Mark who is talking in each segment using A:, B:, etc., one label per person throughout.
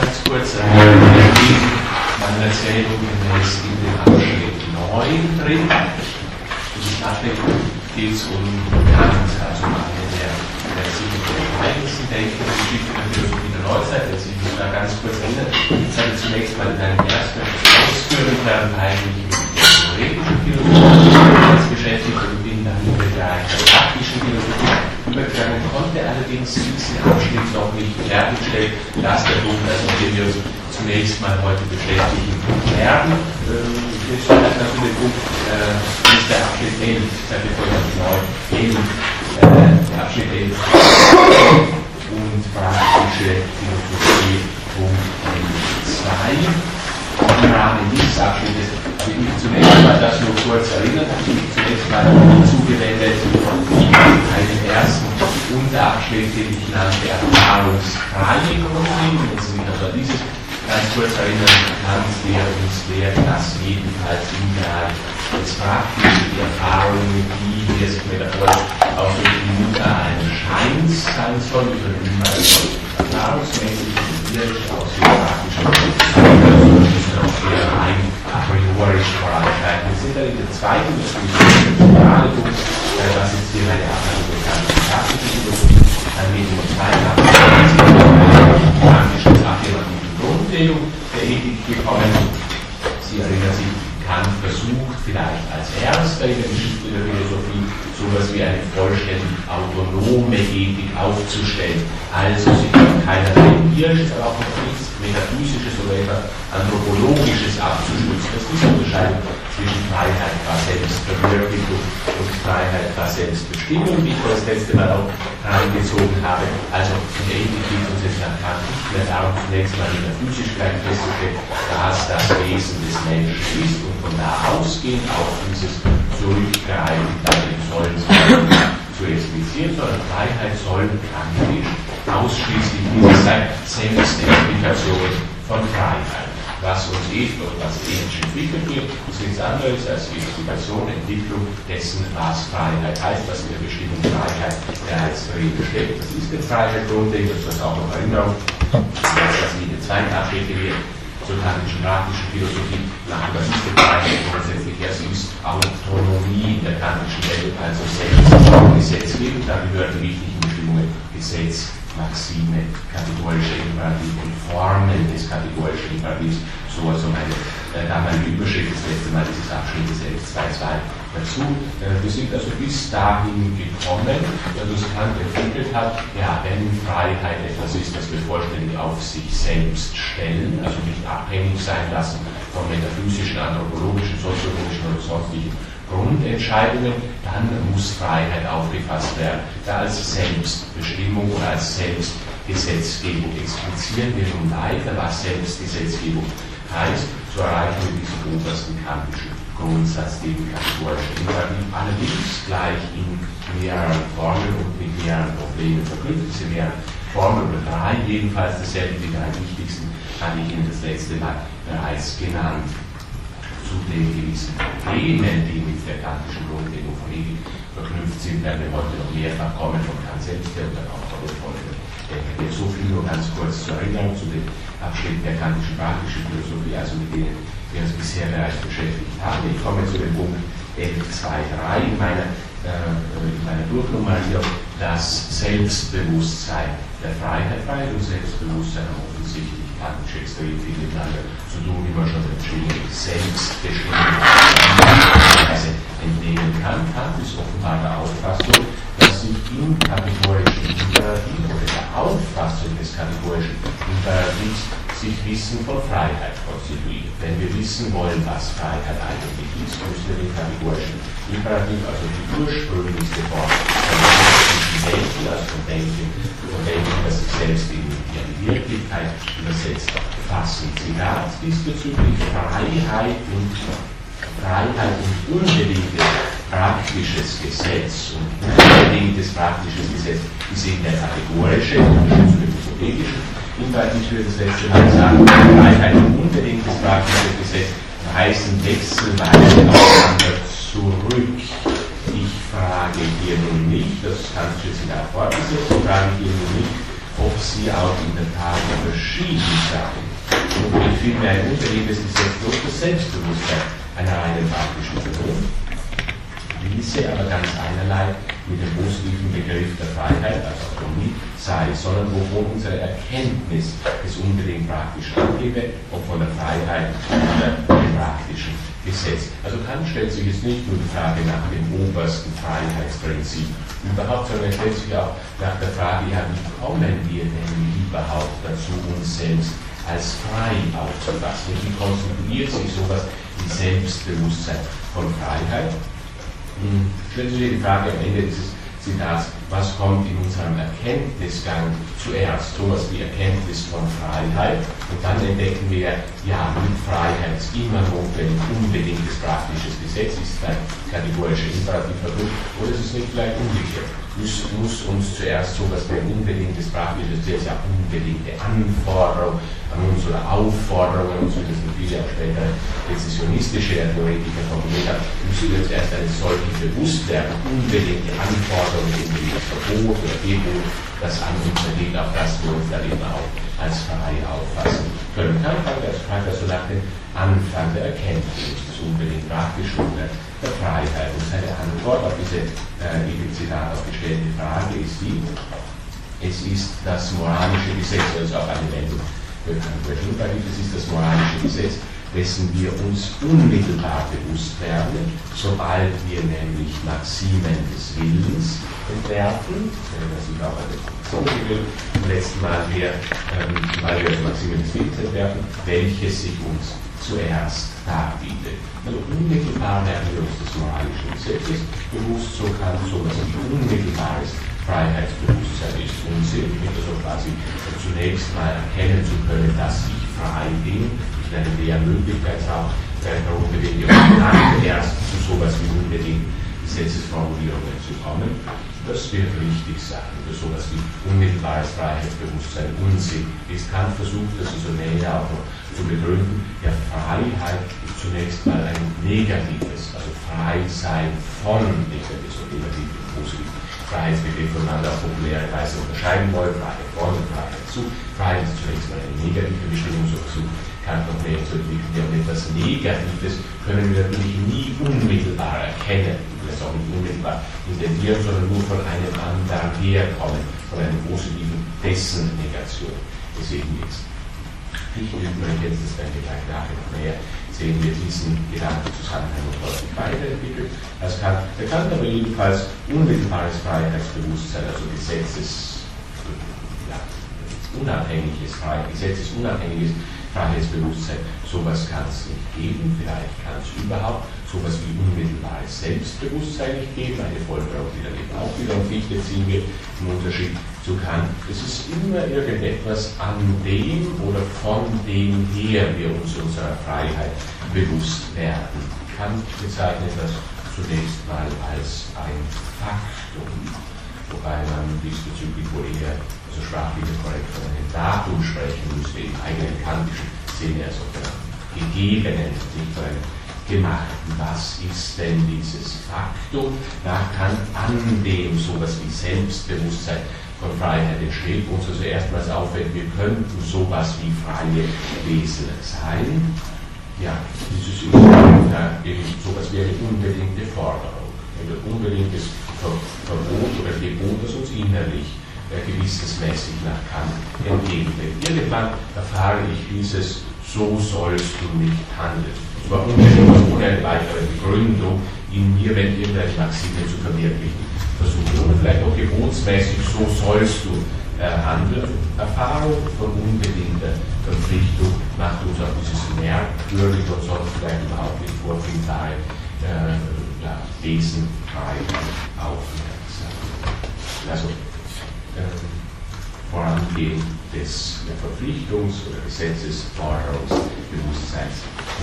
A: ganz kurz in meiner Erzählung gemäß in den Abschnitt 9 drin. In diesem Abschnitt geht es um Kant, also eine der, der wichtigsten Denken der Geschichte der Philosophie der Neuzeit. Jetzt ich muss da ganz kurz erinnern. Ich hatte zunächst mal in einem ersten ausführenden eigentlich mit der theoretischen Philosophie beschäftigt und Bereich der praktischen Philosophie übergegangen, konnte allerdings diesen Abschnitt noch nicht fertigstellen. Das der Punkt, also dem wir uns zunächst mal heute beschäftigen werden. Hier ist also der Punkt, äh, ist der Abschnitt 11, Seite 9, 11, äh, der Abschnitt 11 und praktische Philosophie, Punkt 2 im Rahmen dieses Abschnittes ich mich zunächst mal das nur kurz erinnert, mich zunächst mal zugewendet einen ersten Unterabschnitt, den ich nannte Erfahrungsfreie Grundregeln. Wenn Sie also an dieses ganz kurz erinnern kann, der uns lehrt, dass jedenfalls Bereich des praktischen die Erfahrungen, die wir sich mit Erfolg auch durch die Mutter eines Scheins sein soll, übernehmen also erfahrungsmäßig empirisch aus dem praktischen noch eher rein a priori voranschreiten. Wir sind dann in der zweiten der Punkt, was jetzt hier Arbeit bekannt praktische Philosophie, dann gehen wir zwei praktischen affirmativen Grundlegung. Der Ethik gekommen. Sie erinnern sich, Kant versucht vielleicht als erster in der Geschichte der Philosophie so etwas wie eine vollständig autonome Ethik aufzustellen. Also sie kann keinerlei empirisches, aber auch nichts metaphysisches oder etwas anthropologisches abzustützen. Das ist die Unterscheidung zwischen Freiheit qua Selbstverwirklichung und Freiheit qua Selbstbestimmung, die ich das letzte Mal auch reingezogen habe. Also in der jetzt nach Kant nicht mehr darum, zunächst mal in der physisch gleich festzustellen, was das Wesen des Menschen ist und von da ausgehend auf dieses Zurückgreifen bei den Säulen zu explizieren, sondern Freiheit soll praktisch ausschließlich diese sein Selbstexplikation von Freiheit. Was uns ist und was ethisch entwickelt wird, ist nichts anderes als die Explikation, Entwicklung dessen, was Freiheit heißt, was in der Bestimmung Freiheit bereits drin steckt. Das ist eine Freiheit grundlegend, das auch noch Erinnerung, den zweiten Abschnitt wird zur kantischen Philosophie nach das die Freiheit grundsätzlich erst ist Autonomie in der kantischen Welt, also Selbstgesetzgebung, da gehören die wichtigen Bestimmungen Gesetz, Maxime, kategorische Imperativ und Formen des kategorischen Imperativs, so also meine äh, damalige Überschrift das letzte Mal dieses Abschnittes 11.2.2 dazu. Äh, wir sind also bis dahin gekommen, dass Kant entwickelt hat, ja, wenn Freiheit etwas ist, das wir vollständig auf sich selbst stellen, also nicht abhängig sein lassen von metaphysischen, anthropologischen, soziologischen oder sonstigen Grundentscheidungen, dann muss Freiheit aufgefasst werden. Da als Selbstbestimmung oder als Selbstgesetzgebung explizieren wir nun weiter, was Selbstgesetzgebung heißt, so erreichen wir diesen obersten kantischen Grundsatz, den kategorischen Imperativ, allerdings gleich in mehreren Formeln und mit mehreren Problemen verknüpft. Diese mehreren Formeln oder drei jedenfalls, dasselbe die drei wichtigsten, hatte ich Ihnen das letzte Mal bereits genannt zu den gewissen Themen, die mit der kantischen Grundlegung verknüpft sind, werden wir heute noch mehrfach kommen von Kant selbst und dann auch von den Folgen. Jetzt so viel nur ganz kurz zur Erinnerung zu den Abschnitten der kantischen praktischen Philosophie, also mit denen wir uns bisher bereits beschäftigt haben. Ich komme zu dem Punkt 11.2.3 in meiner, äh, in meiner Durchnummer hier, das Selbstbewusstsein der Freiheit, Freiheit und Selbstbewusstsein haben offensichtlich praktisch extrem viel miteinander zu tun, wie man schon entschieden Selbstbestimmung also entnehmen kann. Kant ist offenbar der Auffassung, dass sich im kategorischen Imperativ oder der Auffassung des kategorischen Imperativs sich Wissen von Freiheit konstituiert. Wenn wir wissen wollen, was Freiheit eigentlich ist, müssen wir den kategorischen Imperativ, also die ursprünglichste Form von Denken, also von Denken, von Denken, das sich selbst in die Wirklichkeit übersetzt, fassen. Zitat diesbezüglich Freiheit und Freiheit und unbedingtes praktisches Gesetz und unbedingtes praktisches Gesetz ist eben der kategorische Unterschied zu dem hypothetischen Hinweis für das letzte Mal sagen, Freiheit und unbedingtes praktisches Gesetz heißen wechselweise aufeinander zurück. Ich frage hier nun nicht, das kannst du jetzt in der fortgesetzt, frage hier nun nicht, ob sie auch in der Tat verschieden sein und nicht vielmehr ein unterliebendes Gesetz durch das Selbstbewusstsein einer reinen praktischen Person, diese aber ganz einerlei mit dem positiven Begriff der Freiheit, also Autonomie, sei, sondern wovon unsere Erkenntnis es unbedingt praktisch angebe, ob von der Freiheit oder dem praktischen Gesetz. Also Kant stellt sich jetzt nicht nur die Frage nach dem obersten Freiheitsprinzip überhaupt, sondern er stellt sich auch nach der Frage, ja, wie kommen wir denn überhaupt dazu, uns selbst als frei aufzufassen? Wie konstituiert sich sowas wie Selbstbewusstsein von Freiheit? Hm, stellen Sie sich die Frage am Ende dieses Zitat, was kommt in unserem Erkenntnisgang zuerst? Sowas wie Erkenntnis von Freiheit. Und dann entdecken wir, ja, mit Freiheit ist immer notwendig, unbedingtes praktisches Gesetz, ist ein kategorischer Imperativ verdrückt, oder ist es nicht vielleicht umgekehrt? Muss, muss uns zuerst sowas wie unbedingtes praktisches Gesetz, ja, unbedingte Anforderung an uns oder Aufforderung an uns, wie das viele auch später rezessionistische Theoretiker formuliert haben, müssen wir uns erst eine solche bewusst werden, unbedingte Anforderung Anforderungen Verbot oder Gebot, das an uns ergeht, auch das wir uns dann eben auch als frei auffassen können. Kant fragt also nach dem Anfang der Erkenntnis des unbedingt praktischen der, Freiheit. Und seine Antwort auf diese äh, im Zitat aufgestellte Frage ist die, es ist das moralische Gesetz, also auch eine Wendung für Kant, es ist das moralische Gesetz, dessen wir uns unmittelbar bewusst werden, sobald wir nämlich Maximen des Willens entwerfen, wenn wir sich auch der Funktion im letzten Mal her, ähm, weil wir Maximen des Willens entwerfen, welches sich uns zuerst darbietet. Also unmittelbar werden wir uns des moralischen Gesetzes bewusst, so kann so etwas wie unmittelbares Freiheitsbewusstsein ist. Unsinn, also quasi zunächst mal erkennen zu können, dass ich frei bin, eine Lehrmöglichkeitsraum darunter bewegen, dann erst zu sowas wie unbedingt Gesetzesformulierungen zu kommen. Das wird richtig sein. Für sowas wie unmittelbares Freiheitsbewusstsein Unsinn ist Kant versucht, das ist näher auch noch zu begründen. Ja, Freiheit ist zunächst mal ein negatives, also frei sein von negatives und negativ und positiv. Freiheitsbegriff voneinander auf populäre Weise unterscheiden wollen, Freiheit von und Freiheit zu. Freiheit ist zunächst mal eine negative Bestimmung, so versucht Kernproblem zu entwickeln. Wir etwas Negatives, können wir natürlich nie unmittelbar erkennen, das auch nicht unmittelbar intendieren, sondern nur von einem anderen herkommen, von einem positiven dessen Negation. Deswegen jetzt nicht üblich, jetzt ist dann gleich nachher noch mehr, sehen wir diesen Gedankenzusammenhang noch deutlich weiterentwickelt. Das kann, der kann aber jedenfalls unmittelbares Freiheitsbewusstsein, also Gesetzes, ja, unabhängiges Freiheit, gesetzesunabhängiges Freiheitsbewusstsein. Sowas kann es nicht geben, vielleicht kann es überhaupt sowas wie unmittelbares Selbstbewusstsein nicht geben, eine Folgerung, die dann eben auch wieder um Fichte ziehen wird, im Unterschied zu Kant. Es ist immer irgendetwas, an dem oder von dem her wir uns unserer Freiheit bewusst werden. Kant bezeichnet das zunächst mal als ein Faktum, wobei man diesbezüglich wohl eher also sprachlich korrekt von einem Datum sprechen müsste, im eigenen kantischen Sinne, also von einem gegebenen, nicht von einem gemachten. Was ist denn dieses Faktum nach Kant, an dem sowas wie Selbstbewusstsein von Freiheit entsteht, uns also erstmals auffällt, wir könnten sowas wie freie Wesen sein. Ja, dieses ist eben sowas wie eine unbedingte Forderung, ein unbedingtes Verbot oder Gebot, das uns innerlich gewissensmäßig nach Kant entgegenbringt. Irgendwann erfahre ich dieses, so sollst du nicht handeln. Zwar unbedingt ohne eine weitere Begründung in mir, wenn irgendeine Maxime zu verwirklichen versuche. Und vielleicht auch gebotsmäßig, so sollst du äh, handeln. Erfahrung von unbedingter Verpflichtung macht uns auf dieses merkwürdige und sonst vielleicht überhaupt nicht vorfindbare äh, ja, Wesen aufmerksam. Also Vorangehen des Verpflichtungs- oder Gesetzesforderungsbewusstseins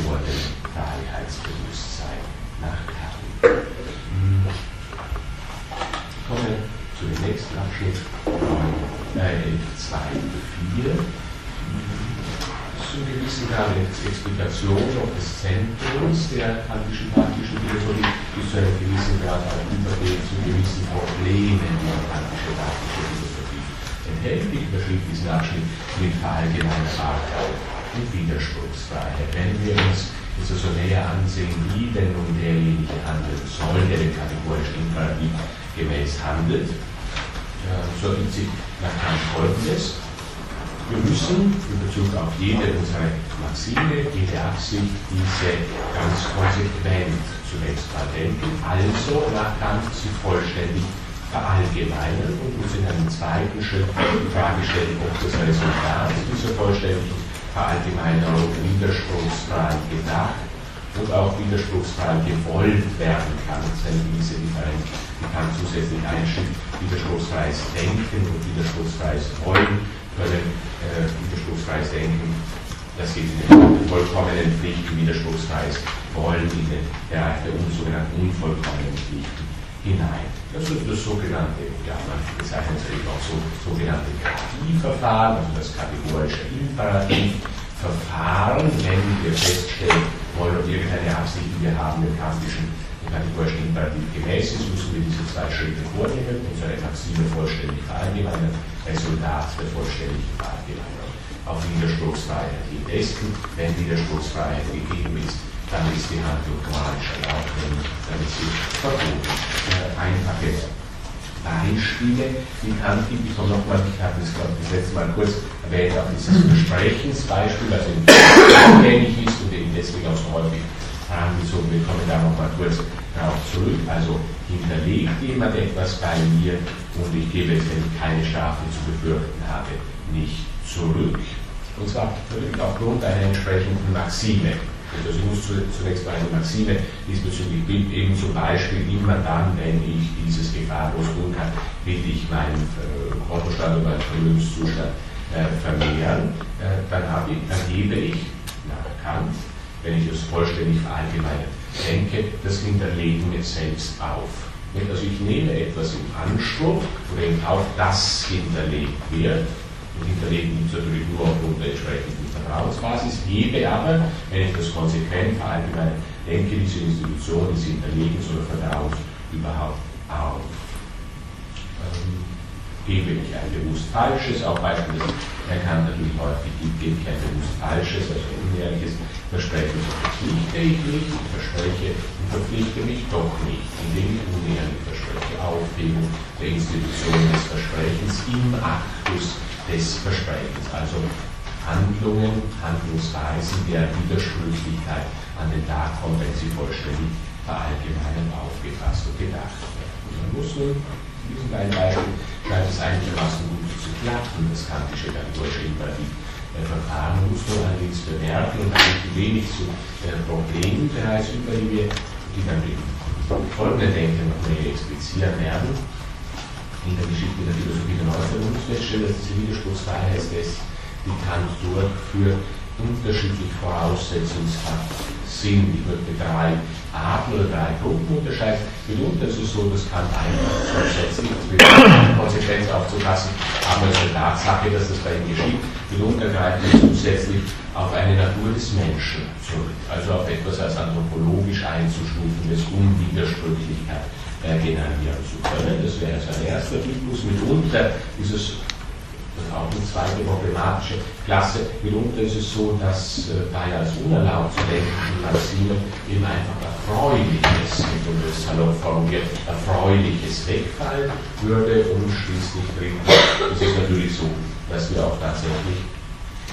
A: vor dem Freiheitsbewusstsein nach Kant. Hm. Ich komme zu dem nächsten Abschnitt, äh, 2, 4 zu gewissen Grad Explikation des Zentrums der kantischen praktischen Philosophie bis zu einem gewissen Grad auch Überblick zu gewissen Problemen, die die kantische praktische Philosophie betätigt, überschrieb diesen Abschnitt mit Verallgemeinerbarkeit und Widerspruchsfreiheit. Wenn wir uns das also näher ansehen, wie denn nun derjenige handeln soll, der den kategorischen Imperativ gemäß handelt, so ergibt sich nach Kant folgendes. Wir müssen in Bezug auf jede unserer Maxime, jede Absicht, diese ganz konsequent zunächst mal denken, also nach Kant sie vollständig verallgemeinern und uns in einem zweiten Schritt die Frage stellen, ob das Resultat dieser vollständigen Verallgemeinerung widerspruchsfrei gedacht und auch widerspruchsfrei gewollt werden kann. Das gewisse Differenz, die kann zusätzlich einschiebt, widerspruchsfreies Denken und widerspruchsfreies Wollen können äh, widerspruchsfreies Denken, das geht in den vollkommenen Pflichten, widerspruchsfreies Wollen in den Bereich der sogenannten unvollkommenen Pflichten hinein. Das ist das sogenannte, ja, man bezeichnet es auch so, sogenannte KI-Verfahren, also das kategorische Imperativ-Verfahren, wenn wir feststellen wollen, ob irgendeine Absicht, die wir haben, dem kantischen kategorischen Imperativ gemäß ist, müssen wir diese zwei Schritte vornehmen, unsere Maxime vollständig verallgemeinern, Resultat der vollständigen Verallgemeinerung auf Widerspruchsfreiheit hin testen. Wenn Widerspruchsfreiheit gegeben ist, dann ist die Handlung moralisch erlaubt, dann ist sie verboten. Äh, einfache Beispiele, die gibt, ich komme nochmal, ich habe das, glaube ich, das letzte Mal kurz erwähnt, auch dieses Versprechensbeispiel, also in ähnlich ist und eben deswegen auch so häufig herangezogen wird, komme da nochmal kurz darauf zurück. Also hinterlegt jemand etwas bei mir und ich gebe es, wenn ich keine Strafe zu befürchten habe, nicht zurück. Und zwar natürlich aufgrund einer entsprechenden Maxime. Also ich muss zunächst mal eine Maxime diesbezüglich bilden, eben zum Beispiel immer dann, wenn ich dieses gefahrlos tun kann, will ich meinen äh, Kontostand oder meinen Vermögenszustand äh, vermehren, äh, dann, ich, dann gebe ich nach Kant wenn ich es vollständig verallgemeinert denke, das Hinterlegen mir selbst auf. Also ich nehme etwas in Anspruch oder eben auch das hinterlegt wird. Und hinterlegen gibt es natürlich nur aufgrund der entsprechenden Vertrauensbasis. Gebe aber, wenn ich das konsequent verallgemeinert denke, diese Institution des Hinterlegens oder Vertrauens überhaupt auf. Ähm, gebe ich ein bewusst Falsches, auch beispielsweise, er kann natürlich häufig gebe ich ein bewusst Falsches, also ein unehrliches Versprechen verpflichte ich mich, verspreche und verpflichte mich doch nicht, indem ich unehrlich verspreche. Aufhebung der Institution des Versprechens im Aktus des Versprechens. Also Handlungen, Handlungsweisen der Widersprüchlichkeit an den Tag kommen, wenn sie vollständig verallgemeinert aufgefasst und gedacht werden. Man muss nun in diesem kleinen Beispiel scheint es einigermaßen gut zu klappen, das kantische kategorische Imperativ Verfahren muss man allerdings bemerken und eigentlich wenig zu äh, Problemen bereits über die die dann im folgenden Denken noch mehr explizieren werden. In der Geschichte der Philosophie der Neuzeit feststellen, dass diese Widerspruchsfreiheitstests, die Kant durchführt, unterschiedlich voraussetzungshaft sind. Ich würde drei Arten oder drei Gruppen unterscheiden. Mitunter ist es so, dass Kant einfach grundsätzlich mit Konsequenz aufzufassen, aber es ist eine Tatsache, dass das bei ihm geschieht. Mitunter greift es zusätzlich auf eine Natur des Menschen zurück, also auf etwas als anthropologisch einzustufendes Unwidersprüchlichkeit äh, generieren zu können. Das wäre sein erster Typus. Mitunter ist es auch eine zweite problematische Klasse. Mitunter ist es so, dass äh, bei als unerlaubt zu denkenden Maximen eben einfach Erfreuliches, und das salopp formuliert, Erfreuliches wegfallen würde und schließlich drittens ist es natürlich so, dass wir auch tatsächlich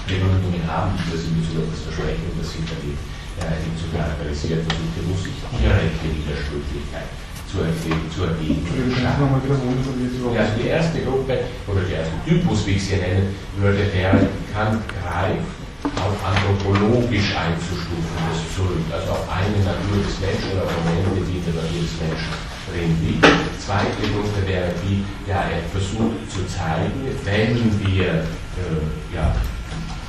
A: Begründungen haben, die das in Bezug auf das Versprechen das Hinterlegen äh, zu charakterisieren versucht. Muss ich direkte Widersprüchlichkeit zu ergeben. Zu ergeben. Ja, also die erste Gruppe oder der erste Typus, wie ich sie nennen würde, der kann greift auf anthropologisch einzustufen das zurück, also auf eine Natur des Menschen oder auf Momente, die in der Natur des Menschen drin liegt. Zweite Gruppe wäre die, ja, er versucht zu zeigen, wenn wir äh, ja,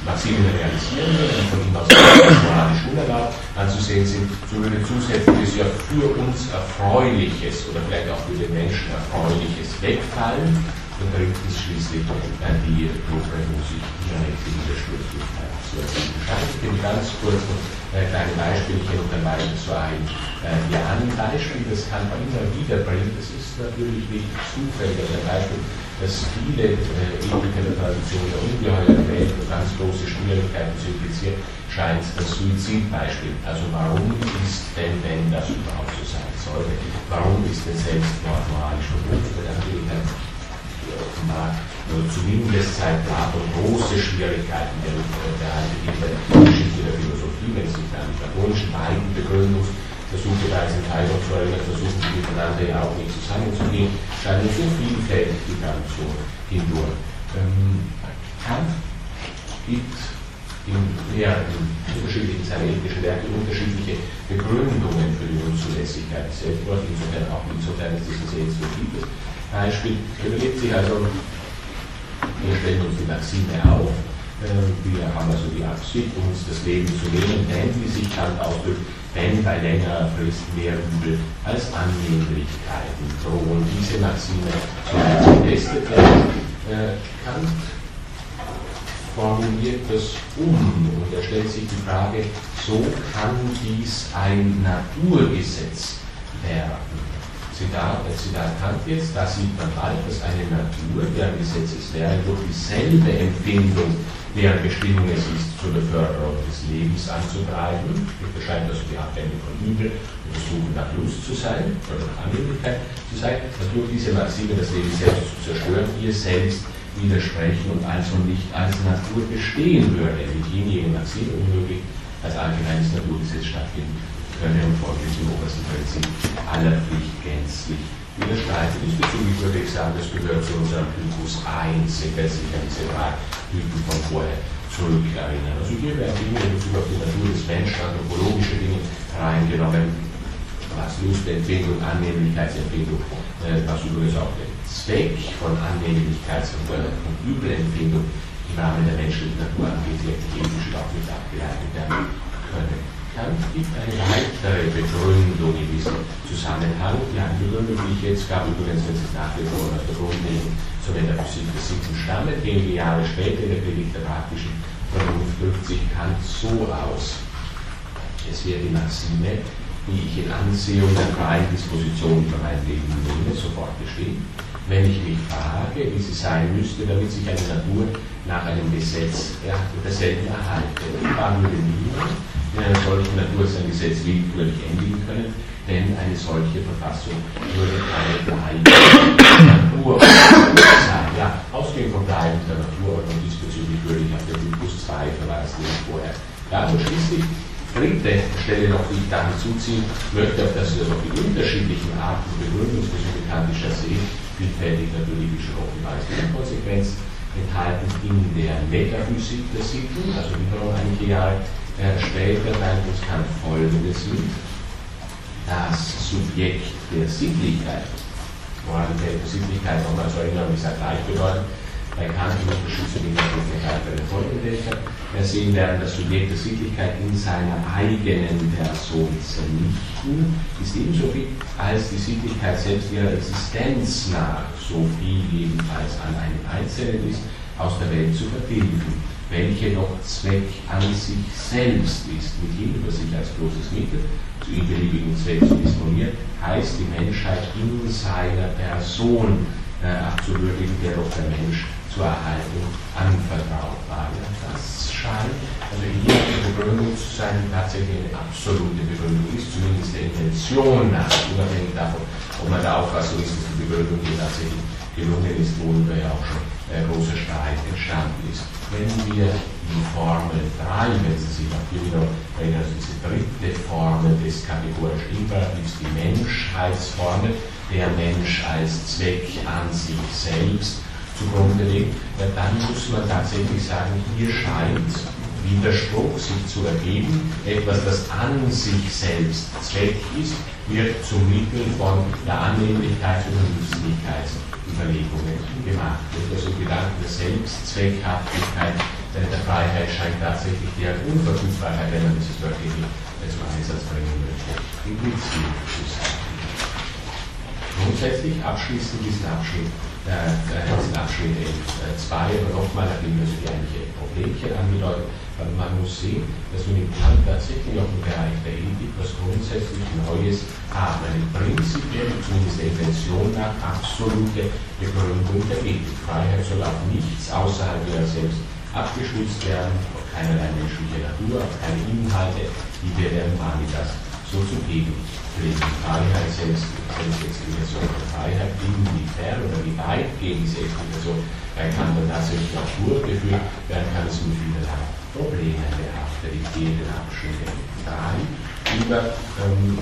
A: Maximen realisieren würden, die von ihm aus moralisch unerlaubt anzusehen sind, so würde zusätzliches ja für uns Erfreuliches oder vielleicht auch für den Menschen Erfreuliches wegfallen und drittens schließlich äh, die Gruppe, wo sich direkte Widersprüchlichkeit zu ergeben scheint. Ich gebe ganz kurz noch äh, kleine Beispielchen und dann weiter zu einem äh, Ja-Beispiel, das kann man immer wieder bringen. Das ist natürlich nicht zufällig. Also ein Beispiel dass viele äh, Ethiker der Tradition der ungeheuer Welt ganz große Schwierigkeiten zu implizieren, scheint das Suizidbeispiel. Also warum ist denn, wenn das überhaupt so sein sollte, warum ist denn Selbstmord moralisch verboten? Dann will ich offenbar zumindest seit Platon große Schwierigkeiten der, der, der, Geschichte der Philosophie, wenn es sich an die platonischen beiden Begründungs versuche da als Entscheidungsräume versuchen, die miteinander ja auch nicht zusammenzugehen, scheinen so vielfältig die Tradition hindurch. Ähm, Kant gibt in mehreren unterschiedlichen seiner ethischen Werke unterschiedliche Begründungen für die Unzulässigkeit des Selbstmords, insofern auch insofern das ein sehr instruktives Beispiel. Er überlegt sich also, wir stellen uns die Maxime auf, äh, wir haben also die Absicht, uns das Leben zu nehmen, denn, wie sich Kant ausdrückt, wenn bei längerer Frist mehr Übel als Annehmlichkeiten drohen. Diese Maxime werden. Äh, Kant formuliert das um und er stellt sich die Frage, so kann dies ein Naturgesetz werden. Zitat, äh, Zitat Kant jetzt, da sieht man bald, dass eine Natur, deren Gesetz es wäre, durch dieselbe Empfindung deren Bestimmung es ist, zur Beförderung des Lebens anzutreiben. Das scheint also die Abwendung von Übel und das Suchen nach Lust zu sein, oder nach Annehmlichkeit zu sein, dass durch diese Maxime das Leben selbst zu zerstören, ihr selbst widersprechen und also nicht als Natur bestehen würde, mit jenigen Maxime unmöglich als allgemeines Naturgesetz stattfinden könne und folglich im obersten Prinzip aller Pflicht gänzlich widerstreiten. Diesbezüglich würde ich sagen, das gehört zu unserem Typus 1, wenn sich an diese drei Typen von vorher zurückerinnern. Also hier werden Dinge in Bezug auf die Natur des Menschen, anthropologische Dinge reingenommen, was Lustempfindung, Annehmlichkeitsempfindung, äh, was übrigens auch der Zweck von Annehmlichkeits- und, äh, im Rahmen der menschlichen Natur angeht, die ethisch auch nicht abgeleitet werden können. Kant gibt eine weitere Begründung in diesem Zusammenhang. Die Begründung, die ich jetzt gab, übrigens, wenn Sie es nachlesen aus der Grundlegung zur Metaphysik des Siebten stammt, wenige Jahre später in der Predigt der praktischen Vernunft drückt sich Kant so aus. Es wäre die Maxime, die ich in Ansehung der freien Disposition für mein Leben nehme, sofort bestehen. Wenn ich mich frage, wie sie sein müsste, damit sich eine Natur nach einem Gesetz derselben erhalte. Ich frage würde niemand, einer solchen Natur sein Gesetz willkürlich endigen können, denn eine solche Verfassung würde keine Natur sein. Ja, ausgehend von bleibender Naturordnung diesbezüglich würde ich auf den Typus 2 verweisen, den ich vorher. Ja, und schließlich dritte Stelle noch, die ich da hinzuziehen möchte, auf das wir auf die unterschiedlichen Arten Begründungsversuche kantischer sehen, vielfältig natürlich wie schon offenbar ist, in Konsequenz enthalten in der Metaphysik der Sitten, also wiederum einige Jahre er später uns Kant Folgendes mit. Das Subjekt der Sittlichkeit, Moralität der Sittlichkeit, nochmal zur Erinnerung, ist ja gleichbedeutend, bei Kant im Unterschied zu den Sittlichkeit bei den Folgedächer. Wir sehen werden, das Subjekt der Sittlichkeit in seiner eigenen Person zernichten, ist ebenso viel, als die Sittlichkeit selbst ihrer Existenz nach so viel jedenfalls an einem Einzelnen ist, aus der Welt zu vertilgen welche noch Zweck an sich selbst ist, mithin über sich als bloßes Mittel zu ihm beliebigen Zweck zu disponieren, heißt die Menschheit in seiner Person äh, abzuwürdigen, der doch der Mensch zur Erhaltung anvertraut war. Ja, das scheint also hier eine Begründung zu sein, die tatsächlich eine absolute Begründung ist, zumindest der Intention nach, unabhängig davon, ob man der Auffassung ist, dass die Begründung hier tatsächlich gelungen ist, worüber ja auch schon großer Streit entstanden ist. Wenn wir die Formel 3, wenn Sie sich auch hier wieder erinnern, diese dritte Formel des kategorischen Imperativs, die Menschheitsformel, der Mensch als Zweck an sich selbst zugrunde legt, dann muss man tatsächlich sagen, hier scheint Widerspruch sich zu ergeben. Etwas, das an sich selbst Zweck ist, wird zum Mittel von der Annehmlichkeit und Nützlichkeit Überlegungen gemacht wird. Also Gedanken der Selbstzweckhaftigkeit der Freiheit scheint tatsächlich der Unverfügbarkeit, wenn man dieses wörtlich zum Einsatz bringen möchte, impliziert zu sein. Grundsätzlich abschließend diesen Abschnitt, diesen Abschnitt 2, äh, aber nochmal, da ging also die eigentliche Problem Mögliche angedeutet, aber man muss sehen, dass wir mit Kant tatsächlich auch im Bereich der Ethik was grundsätzlich Neues haben. Eine prinzipiell, zumindest der Intention nach, absolute Begründung der Ethik. Freiheit soll auf nichts außerhalb ihrer selbst abgestützt werden, auf keinerlei menschliche Natur, auf keine Inhalte, die wir der Humanitas so zu geben pflegen. Freiheit selbst, Selbstexplikation Freiheit, inwiefern oder wie weit gegen diese Explikation bei Kant dann tatsächlich auch durchgeführt werden kann, es mit vielerlei Problemen behaftet. Ich gehe den Abschnitt 3 über ähm,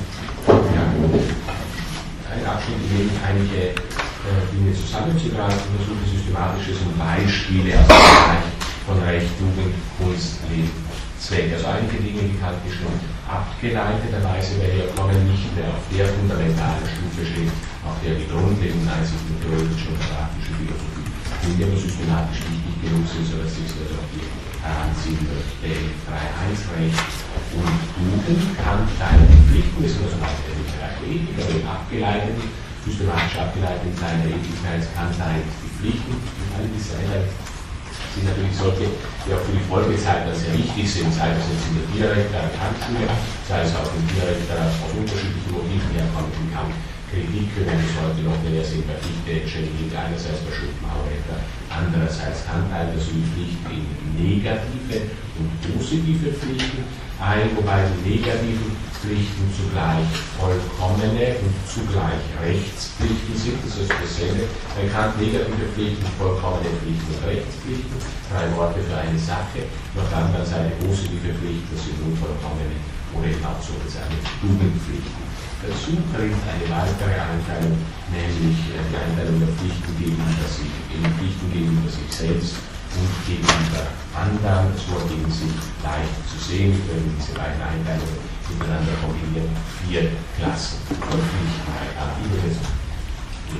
A: ja, ein Abschnitt, in dem einige äh, Dinge zusammenzutragen, versuche systematische und Beispiele aus dem Bereich von Recht, Jugend, Kunst, Leben, Zweck. Also einige Dinge, die Kant schon abgeleiteterweise kommen, nicht mehr auf der fundamentalen Stufe stehen, auf der die grundlegenden Einsichten der theoretischen und praktischen Philosophie nicht immer systematisch wichtig genug sind, sodass sich also auf die heranziehen wird. Der 3.1-Recht und Jugend kann deine Pflichten, das ist also auch der der Ethik, aber abgeleitet, systematisch abgeleitet in seiner Ethikkeit kann deine Pflichten, all diese sind natürlich solche, die auch für die Folgezeit dann sehr wichtig sind, sei es jetzt in der der Kantschule, sei es auch im Tierrecht, aus unterschiedlichen Motiven herkommt, im Kampf. Kritik wenn es heute noch mehr sind, bei Fichte, Schelling, einerseits bei Schopenhauer, andererseits Anteil, dass die Pflichten in negative und positive Pflichten ein, wobei die negativen Pflichten zugleich vollkommene und zugleich Rechtspflichten sind. Das ist dasselbe. Man kann negative Pflichten, vollkommene Pflichten und Rechtspflichten. Drei Worte für eine Sache. Auf der anderen Seite positive Pflichten, das sind unvollkommene oder eben auch so eine Tugendpflichten. Dazu bringt eine weitere Einteilung, nämlich äh, die Einteilung der Pflichten gegenüber sich, Pflichten gegenüber sich selbst und gegenüber anderen. Das Wort gegen sich leicht zu sehen. Werde diese beiden Einteilungen miteinander kombinieren, vier Klassen von Pflichten Übrigens,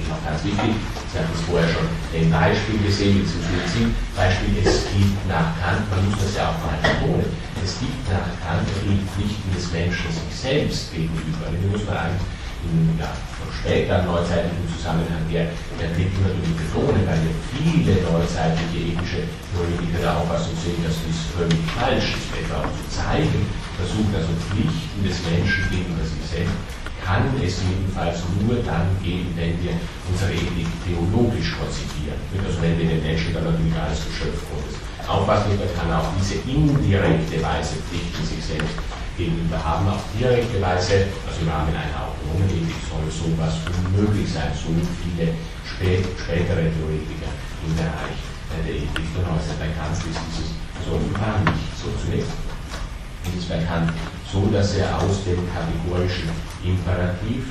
A: noch ganz wichtig, Sie hatten es vorher schon ein Beispiel gesehen, beziehungsweise Beispiel, es gibt nach Kant, man muss das ja auch mal betonen, es gibt nach Kant die Pflichten des Menschen sich selbst gegenüber. Die muss man eigentlich in ja, später neuzeitlichen Zusammenhang her. Der Blick natürlich betonen, weil wir viele neuzeitliche ethische Theoretiker der Auffassung sind, dass dies völlig falsch ist, etwa auch zu zeigen, versuchen also Pflichten des Menschen gegenüber sich selbst, kann es jedenfalls nur dann geben, wenn wir unsere Ethik theologisch konzipieren. Also wenn wir den Menschen dann natürlich alles Geschöpf Gottes auffassen, dann kann auch diese indirekte Weise Pflichten sich selbst gegenüber haben. Auf direkte Weise, also im Rahmen einer autonomen Ethik, soll sowas unmöglich sein. So viele spät, spätere Theoretiker im Bereich der Ethik geäußert. Bei Kant ist dieses so offenbar nicht so zunächst ist bei Kant so, dass er aus dem kategorischen Imperativ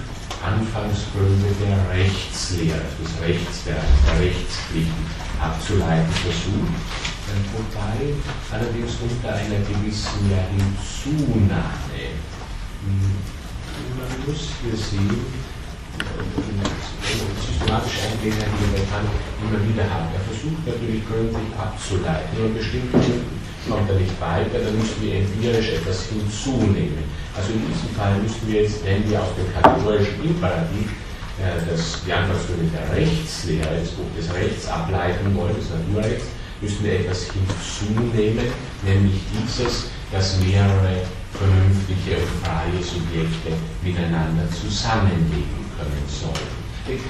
A: Anfangsgründe der Rechtslehre, des Rechtsbereichs, der Rechtspflichten abzuleiten versucht, wobei allerdings unter einer gewissen ja, Hinzunahme. Man muss hier sehen, systematisch eingehen, die wir Kant immer wieder haben. Er versucht natürlich gründlich abzuleiten, aber bestimmte kommt er nicht weiter, dann müssen wir empirisch etwas hinzunehmen. Also in diesem Fall müssen wir jetzt, wenn wir aus dem kategorischen Imperativ äh, das, die Anfangsgründe der Rechtslehre, des Buch des Rechts ableiten wollen, des Naturrechts, müssen wir etwas hinzunehmen, nämlich dieses, dass mehrere vernünftige und freie Subjekte miteinander zusammenleben können sollen.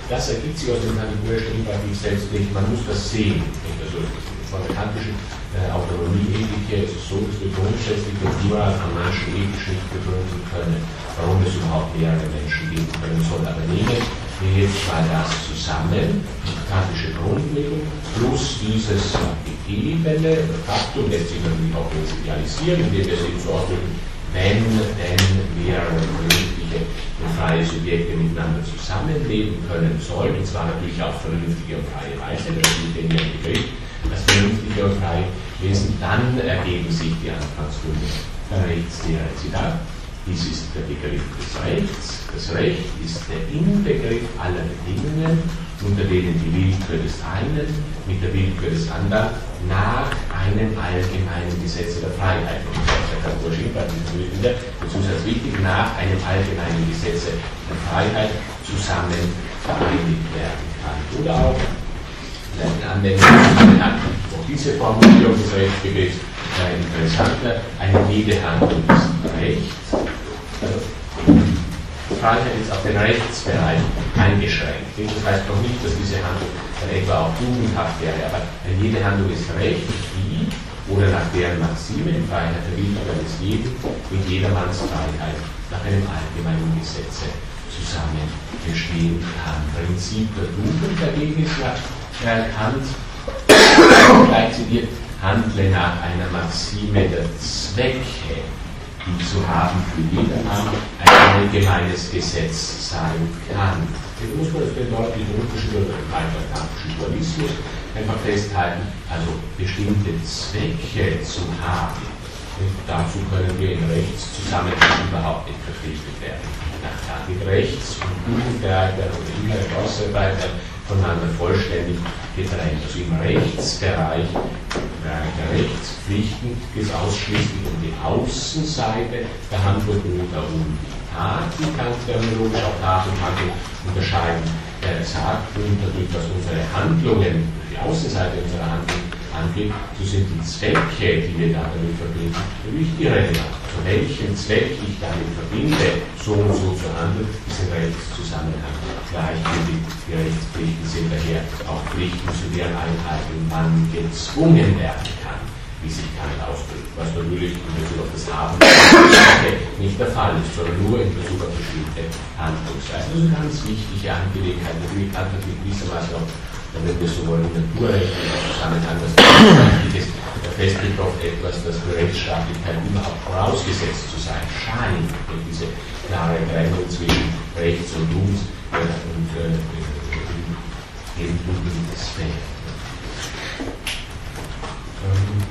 A: Das ergibt sich aus dem kategorischen Imperativ selbst nicht, man muss das sehen. Also von der kantischen äh, Autonomie-Ethik ist es so, dass wir grundsätzlich den Plural an manchen Ethisch nicht begründen können, warum es überhaupt mehrere Menschen geben können soll. Aber nehmen wir jetzt mal das zusammen, die kantische Grundlegung, plus dieses gegebene Faktum, letztlich natürlich auch prinzipialisieren, indem wir es eben so ausdrücken, wenn denn mehrere und freie Subjekte miteinander zusammenleben können sollen, und zwar natürlich auf vernünftige und freie Weise, das ist den Begriff, das vernünftige und freie Wesen, dann ergeben sich die Anfangsgründe der Rechtslehre. Zitat. Dies ist der Begriff des Rechts. Das Recht ist der Inbegriff aller Bedingungen, unter denen die Willkür des einen mit der Willkür des anderen nach einem allgemeinen Gesetz der Freiheit, und der katholische natürlich wieder, der Zusatz wichtig, nach einem allgemeinen Gesetz der Freiheit zusammen vereinigt werden kann. Oder auch Anwendung, auch diese Formulierung des Rechtsbegriffs äh, interessanter. Eine jede Handlung ist Recht. Freiheit ist auf den Rechtsbereich eingeschränkt. Das heißt noch nicht, dass diese Handlung dann etwa auch tugendhaft wäre, aber jede Handlung ist Recht, die oder nach deren Maxime in Freiheit der Wille eines jeden mit jedermanns Freiheit nach einem allgemeinen Gesetze zusammen bestehen kann. Prinzip der Tugend dagegen ist ja erkannt, gleich zitiert, handle nach einer Maxime der Zwecke, die zu haben für jedermann ein allgemeines Gesetz sein kann. Jetzt muss man das den deutlichen Unterschied oder den Dualismus einfach festhalten, also bestimmte Zwecke zu haben. Und dazu können wir in Rechtszusammenhang überhaupt nicht verpflichtet werden. Nach Rechts- und Jugendwerker oder innere Außenarbeiter voneinander vollständig getrennt. Also im Rechtsbereich der Rechtspflichten geht es ausschließlich um die Außenseite der Handlung oder um die Tat, die kann terminologisch auch Tat und Handlung unterscheiden. Er sagt, dadurch, dass unsere Handlungen, die Außenseite unserer Handlung angeht, so sind die Zwecke, die wir damit verbinden, nicht irrelevant. Zu welchem Zweck ich damit verbinde, so und so zu handeln, ist im Rechtszusammenhang gleichgültig. Die Rechtspflichten sind daher auch Pflichten, zu deren Einhaltung man gezwungen werden kann, wie sich Kant ausdrückt, was natürlich in Bezug auf das Haben nicht der Fall ist, sondern nur in Bezug auf bestimmte Handlungsweisen. Das ist eine ganz wichtige Angelegenheit. Natürlich Kant natürlich gewissermaßen auch damit wir so wollen, Naturrecht zusammenhang, das ist, festgelegt auf etwas, das für Rechtsstaatlichkeit überhaupt vorausgesetzt zu sein scheint, durch diese klare Trennung zwischen Rechts und Lust äh, und äh, dem Aspekt. Ähm,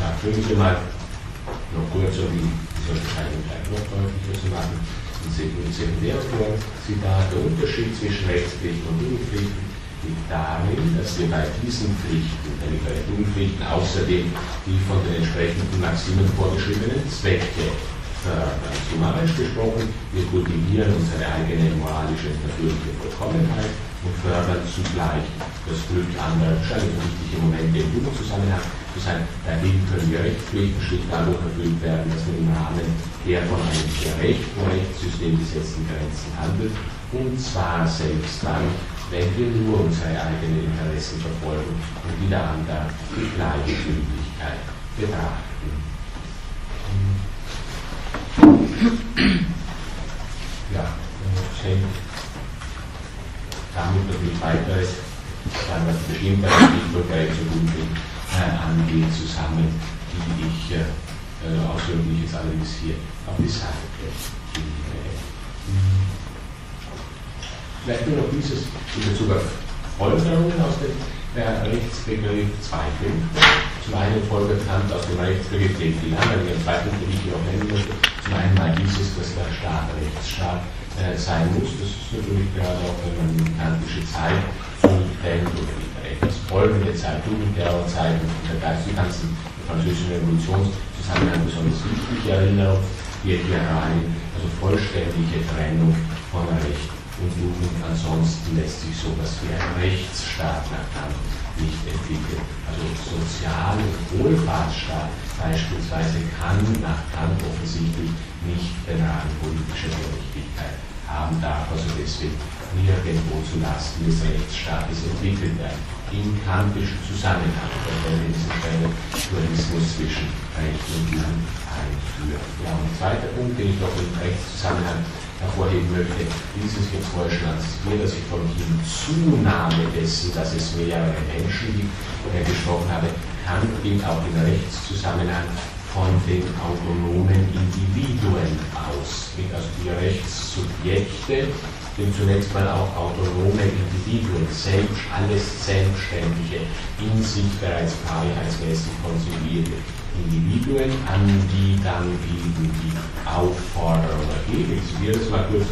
A: ja, können Sie mal noch kurz, um diese Unterscheidung noch deutlicher zu machen, die Sekundärzitat, der Unterschied zwischen Rechtspflichten und Jugendpflichten liegt darin, dass wir bei diesen Pflichten, nämlich bei den Jugendpflichten, außerdem die von den entsprechenden Maximen vorgeschriebenen Zwecke fördern. Summarisch gesprochen, wir kultivieren unsere eigene moralische und natürliche Vollkommenheit und fördern zugleich das Glück anderer. Scheint ein wichtiger Moment im Jugendzusammenhang zu sein. Dagegen können wir Rechtspflichten schlicht dadurch erfüllt werden, dass man im Rahmen der von einem gerechten Rechtssystem gesetzten Grenzen handelt und zwar selbst dann, wenn wir nur unsere eigenen Interessen verfolgen und wieder andere die Gleichgültigkeit betrachten. Ja, hängt damit natürlich weiteres, sagen wir bestimmte Entwicklung der Exekutive äh, angeht, zusammen, die ich äh, ausdrücklich jetzt allerdings hier auf die Seite lege. Vielleicht nur noch dieses in Bezug auf Folgerungen aus dem äh, Rechtsbegriff zwei Punkte. Zum einen folgt Kant aus dem Rechtsbegriff den Philan, den zweiten, den ich auch nennen möchte. Zum einen mal dieses, dass der Staat Rechtsstaat äh, sein muss. Das ist natürlich gerade auch, wenn man die kantische Zeit zurückdenkt oder die etwas folgende Zeit, Jugendterrorzeit und der Geist, die ganzen französischen Revolutionszusammenhang besonders wichtige Erinnerung, hier hier rein, also vollständige Trennung von Recht und Jugend. Ansonsten lässt sich sowas wie ein Rechtsstaat nach Kant nicht entwickeln. Also Sozial- und Wohlfahrtsstaat beispielsweise kann nach Kant offensichtlich nicht den Rang Gerechtigkeit haben, darf also deswegen nirgendwo zulasten des Rechtsstaates entwickelt werden. Im kantischen Zusammenhang, wenn wir diesen kleinen Dualismus zwischen Recht und Jugend einführen. Ja, und ein zweiter Punkt, den ich noch im Rechtszusammenhang hervorheben möchte, dieses jetzt vorher schon antizipiert, dass ich von Hinzunahme dessen, dass es mehrere Menschen gibt, äh, gesprochen habe, kann gilt auch im Rechtszusammenhang von den autonomen Individuen aus. Also die Rechtssubjekte sind zunächst mal auch autonome Individuen, selbst alles Selbstständige, in sich bereits freiheitsmäßig konstituierte Individuen, an die dann eben die Aufforderung ergeht. Ich will das mal kurz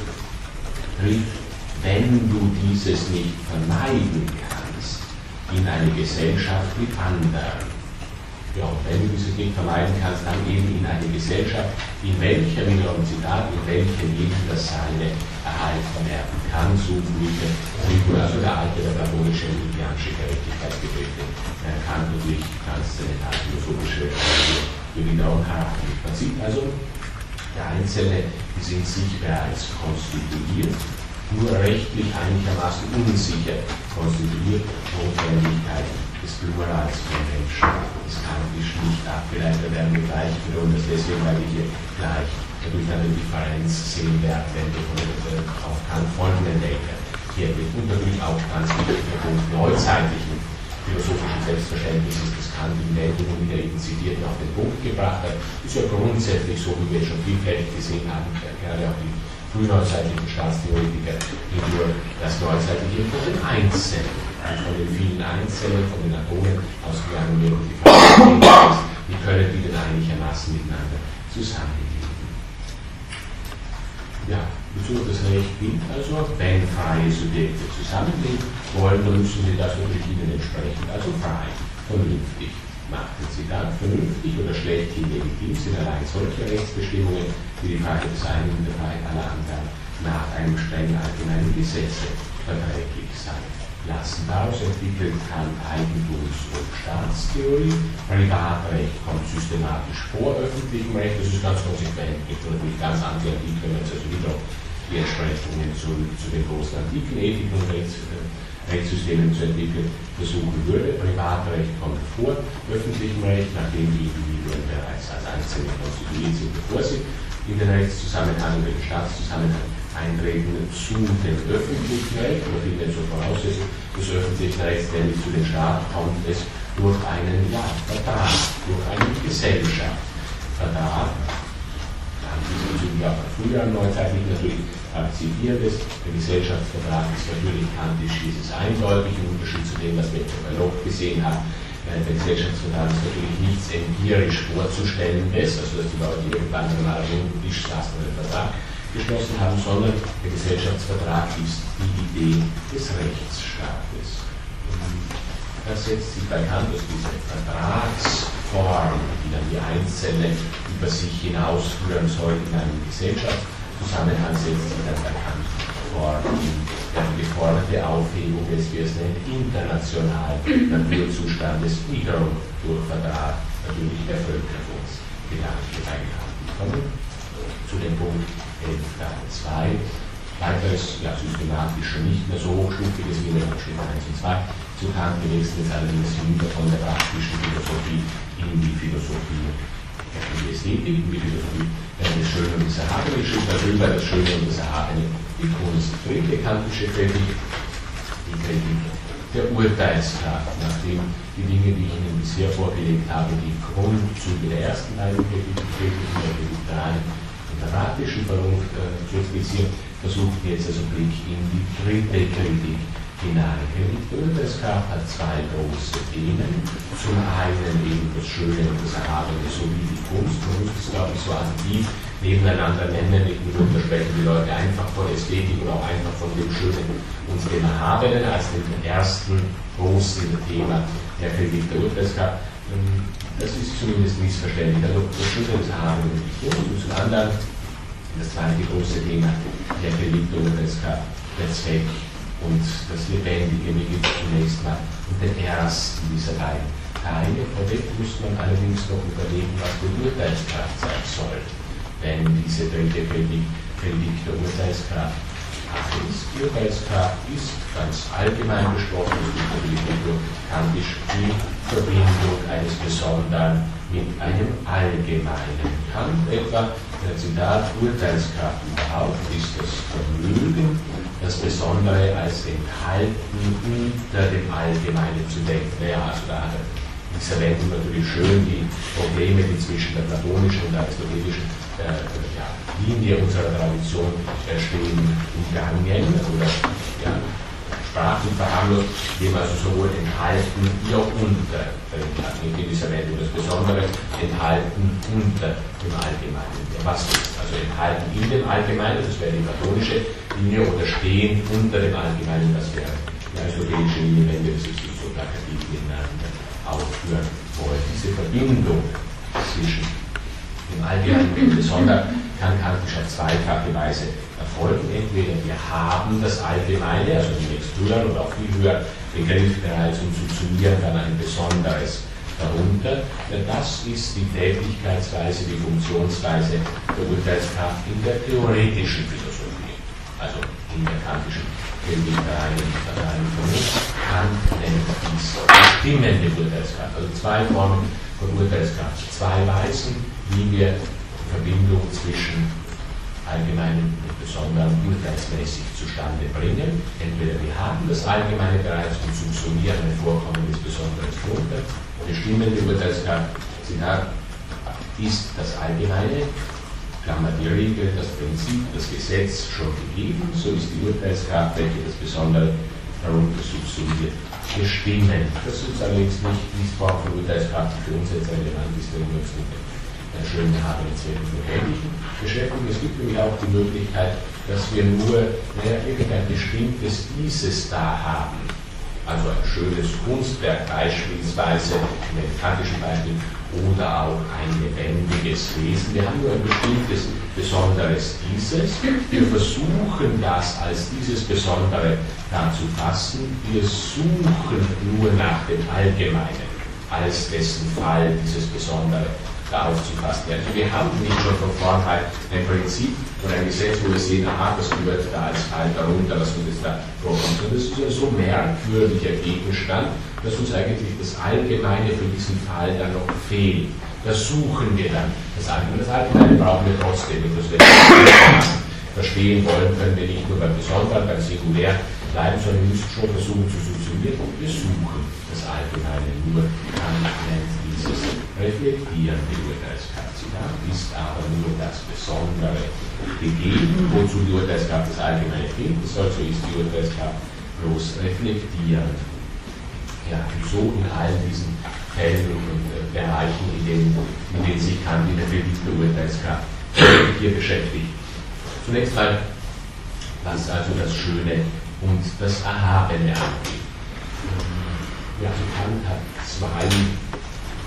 A: wenn du dieses nicht vermeiden kannst in eine Gesellschaft mit anderen, Ja, und wenn du dieses nicht vermeiden kannst, dann eben in eine Gesellschaft, in welcher, wiederum Zitat, in welcher jedem das Seine erhalten werden kann, so Brüche, also der alte, der platonische, indianische Gerechtigkeitsbegriffe, äh, kann durch transzendentale philosophische Bewiderung haben. Man sieht also, der Einzelne sind sich bereits konstituiert, nur rechtlich einigermaßen unsicher konstituiert, Notwendigkeit des Plurals von Menschen. Das kann nicht abgeleitet werden mit Gleichgrund. Das deswegen, weil wir hier gleich dadurch eine Differenz sehen werden, wenn wir von der auf Kant folgenden Denke hier wird. Und natürlich auch ganz wichtiger Punkt neuzeitlichen philosophischen Selbstverständnisses, das Kant in Meldungen wieder eben zitiert auf den Punkt gebracht hat, ist ja grundsätzlich so, wie wir schon vielfältig gesehen haben, gerade auch die frühneuzeitlichen Staatstheoretiker, die durch das Neuzeitliche von den Einzelnen von den vielen Einzelnen, von den Atomen ausgegangen wird und die Frage wie können die denn einigermaßen miteinander zusammenleben. Ja, wozu das Recht gilt also, wenn freie Subjekte zusammenleben wollen, dann müssen sie das natürlich ihnen entsprechend, also frei, vernünftig machen. Sie dann vernünftig oder schlechthin legitim sind allein solche Rechtsbestimmungen, die die Frage des und der Freiheit aller anderen nach einem strengen allgemeinen Gesetze verträglich sein lassen. Daraus entwickelt Kant Eigentums- und Staatstheorie. Privatrecht kommt systematisch vor öffentlichem Recht. Das ist ganz konsequent. Gibt natürlich ganz andere Artikel, jetzt also wieder die Entsprechungen zu, zu den großen antiken Ethik und Rechts, äh, Rechtssystemen zu entwickeln versuchen würde. Privatrecht kommt vor öffentlichem Recht, nachdem die Individuen bereits als Einzelne konstituiert sind, bevor sie in den Rechtszusammenhang, in den Staatszusammenhang eintreten zu dem öffentlichen Recht, oder vielmehr zur Voraussetzung des öffentlichen Rechts, nämlich zu den Staat, kommt es durch einen ja, Vertrag, durch einen Gesellschaftsvertrag. Diesbezüglich auch früher im Neuzeitlichen natürlich akzeptiert ist. Der Gesellschaftsvertrag ist natürlich kantisch, dieses eindeutig im Unterschied zu dem, was wir im Katalog gesehen haben. Der Gesellschaftsvertrag ist natürlich nichts empirisch vorzustellen ist, also dass die Leute irgendwann mal auf den Tisch saßen und den Vertrag geschlossen haben, sondern der Gesellschaftsvertrag ist die Idee des Rechtsstaates. Das setzt sich bei Kant aus dieser Vertragsform, die dann die Einzelne über sich hinausführen soll in einem Gesellschaftszusammenhang, setzt sich dann bei Kant vor die geforderte Aufhebung des, wie es nennt, internationalen Naturzustandes wiederum durch Vertrag natürlich der Völkerungsgedanke bei Kant kommen. Zu dem Punkt 2. Weiteres ja, systematisch schon nicht mehr so hochstufiges wie in den Abschnitt 1 und 2 zu Kant gewechselt allerdings hinüber von der praktischen Philosophie in die Philosophie die Ästhetik, in die Philosophie des Schönen und des Erhabenen, das Schöne und das Erhabene, die Kunst. Dritte kantische Kritik, die Kritik der Urteilskraft, nachdem die Dinge, die ich Ihnen bisher vorgelegt habe, die Grundzüge der ersten beiden die der Kritik der dramatischen Vernunft äh, zu explizieren, versucht jetzt also Blick in die dritte Kritik hineingelegt. Und es gab halt zwei große Themen. Zum einen eben das Schöne und das Erhabene sowie die Kunst. Muss es, glaube ich, so aktiv nebeneinander nennen. Nicht nur sprechen die Leute einfach von Ästhetik oder auch einfach von dem Schönen und dem Erhabenen als dem ersten großen Thema der Kritik der Urteilskraft. Das ist zumindest missverständlich. Also das Schöne und das Erhabene und zum anderen das zweite große Thema der Beliebte Urteilskraft, der Zweck und das Lebendige beginnt zunächst mal und den ersten dieser beiden Teile. Vorweg muss man allerdings noch überlegen, was die Urteilskraft sein soll. Denn diese dritte Predigt, Predigt der Urteilskraft ist. Die Urteilskraft ist ganz allgemein nur kantisch die Verbindung eines Besonderen mit einem Allgemeinen. Kant etwa, der Zitat, Urteilskraft überhaupt ist das Vermögen, das Besondere als enthalten unter dem Allgemeinen zu denken. Naja, also da hat er dieser Wendung natürlich schön die Probleme, die zwischen der platonischen und der aristotelischen äh, ja, Linie unserer Tradition äh, stehen, umgangen. Oder ja, sprachlich dem also sowohl enthalten wie auch unter hat. In dieser Wendung das Besondere enthalten unter dem Allgemeinen. Was ist also enthalten in dem Allgemeinen, das wäre die platonische Linie, oder stehen unter dem Allgemeinen, das wäre die aristotelische Linie, wenn wir das so plakativ miteinander aufführen wollen. Diese Verbindung zwischen dem Allgemeinen und dem Besonderen kann kantisch auf zweifache Weise erfolgen. Entweder wir haben das Allgemeine, also den höheren oder auch viel höher Begriff bereits und subsumieren dann ein Besonderes darunter. Das ist die Tätigkeitsweise, die Funktionsweise der Urteilskraft in der theoretischen Philosophie, also in der kantischen Theorie der reinen Vernunft. Kant nennt dies bestimmende Urteilskraft, also zwei Formen von Urteilskraft, zwei Weisen, wie wir die Verbindung zwischen allgemeinen und besonderen urteilsmäßig zustande bringen. Entweder wir haben das Allgemeine bereits und subsumieren Vorkommen des Besonderen drunter, bestimmende Urteilskraft, Zitat, ist das Allgemeine, Klammer die Regel, das Prinzip, das Gesetz schon gegeben, so ist die Urteilskraft, welche das Besondere darunter subsumiert, bestimmen. Das ist allerdings nicht die Form von Urteilskraft, die für uns jetzt relevant ist, wenn wir uns mit der schönen für Ähnlichen beschäftigen. Es gibt nämlich auch die Möglichkeit, dass wir nur naja, irgendein bestimmtes Dieses da haben. Also ein schönes Kunstwerk beispielsweise, im kantischen Beispiel, oder auch ein lebendiges Wesen. Wir haben nur ein bestimmtes besonderes Dieses. Wir versuchen das als dieses Besondere da zu fassen. Wir suchen nur nach dem Allgemeinen als dessen Fall dieses Besondere da aufzufasst werden. Wir haben nicht schon von vornherein ein Prinzip und ein Gesetz, wo wir sehen, aha, das gehört da als Fall darunter, was uns da vorkommt. Und das ist ein so merkwürdiger Gegenstand, dass uns eigentlich das Allgemeine für diesen Fall dann noch fehlt. Das suchen wir dann. Das Allgemeine, das brauchen wir trotzdem, das wir verstehen wollen, können wir nicht nur beim Besonderen, beim Singulär bleiben, sondern wir müssen schon versuchen zu subsumieren. Wir suchen das Allgemeine nur. Nennt dieses reflektierende Urteilskapazität, ist aber nur das Besondere gegeben, wozu die Urteilskraft das Allgemeine dient. Also ist die Urteilskraft bloß reflektieren. Ja, so in allen diesen Fällen und Bereichen, in denen, in denen sich Kant in der beliebte Urteilskraft hier beschäftigt. Zunächst mal, was also das Schöne und das Erhabene angeht. Ja, also Kant hat zwei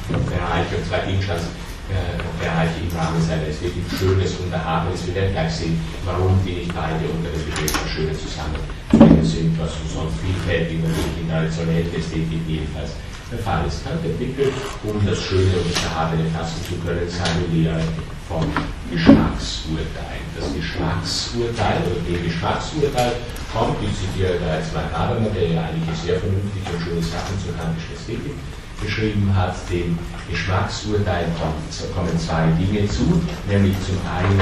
A: Bereiche, zwei Gegenstandsbereiche im Rahmen seiner Ästhetik, Schönes und Erhabenes. Wir werden gleich sehen, warum die nicht beide unter dem Begriff der Schöne zusammenbringen sind, was sonst vielfältig natürlich in traditionellen Ästhetik jedenfalls der Fall ist. Kant entwickelt, um das Schöne und das Erhabene fassen zu können, seine Lehre vom Geschmacksurteil. Das Geschmacksurteil oder dem Geschmacksurteil kommt, ich zitiere da jetzt mal Haberner, der ja eigentlich sehr vernünftig und schöne Sachen zur kantischen Ästhetik geschrieben hat, dem Geschmacksurteil kommen zwei Dinge zu, nämlich zum einen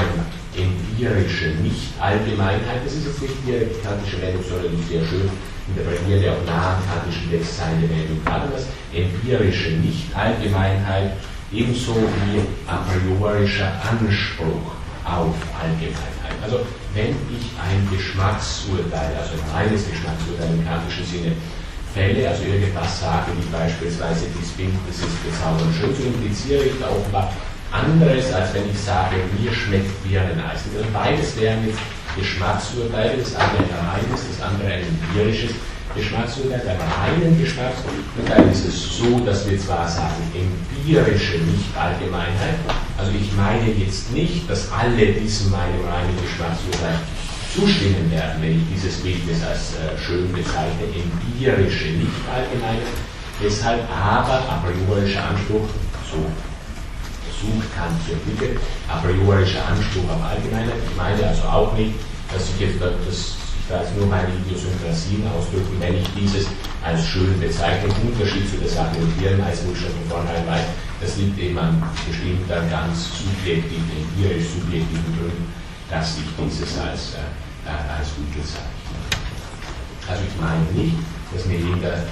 A: empirische Nicht-Allgemeinheit, das ist jetzt nicht die kantische Wendung, sondern die sehr schön interpretierte, auch nah am kantischen Text seine Wendung Habermas, empirische Nicht-Allgemeinheit ebenso wie a priorischer Anspruch auf Allgemeinheit. Also wenn ich ein Geschmacksurteil, also ein reines Geschmacksurteil im kantischen Sinne, fälle, also irgendwas sage, wie beispielsweise dies Bild, das ist bezaubernd schön, so impliziere ich da offenbar anderes, als wenn ich sage, mir schmeckt Birneneis. Also beides wären jetzt Geschmacksurteile, das eine ein reines, das andere ein empirisches. Geschmacksurteil, beim reinen Geschmacksurteil ist es so, dass wir zwar sagen, empirische Nicht-Allgemeinheit, also ich meine jetzt nicht, dass alle diesem meinem reinen Geschmacksurteil zustimmen werden, wenn ich dieses Bildnis als äh, schön bezeichne, empirische Nicht-Allgemeinheit, deshalb aber a priorischer Anspruch, so versucht Kant zu entwickeln, a priorischer Anspruch auf Allgemeinheit, ich meine also auch nicht, dass ich jetzt das da jetzt nur meine Idiosynkrasien ausdrücken, wenn ich dieses als schön bezeichne. Unterschied zu der Sache mit Hirn, als wo ich schon von vornherein weiß, das liegt eben an bestimmter ganz subjektiven, empirisch subjektiven Gründen, dass ich dieses als, äh, äh als gut bezeichne. Also ich meine nicht, dass mir jeder,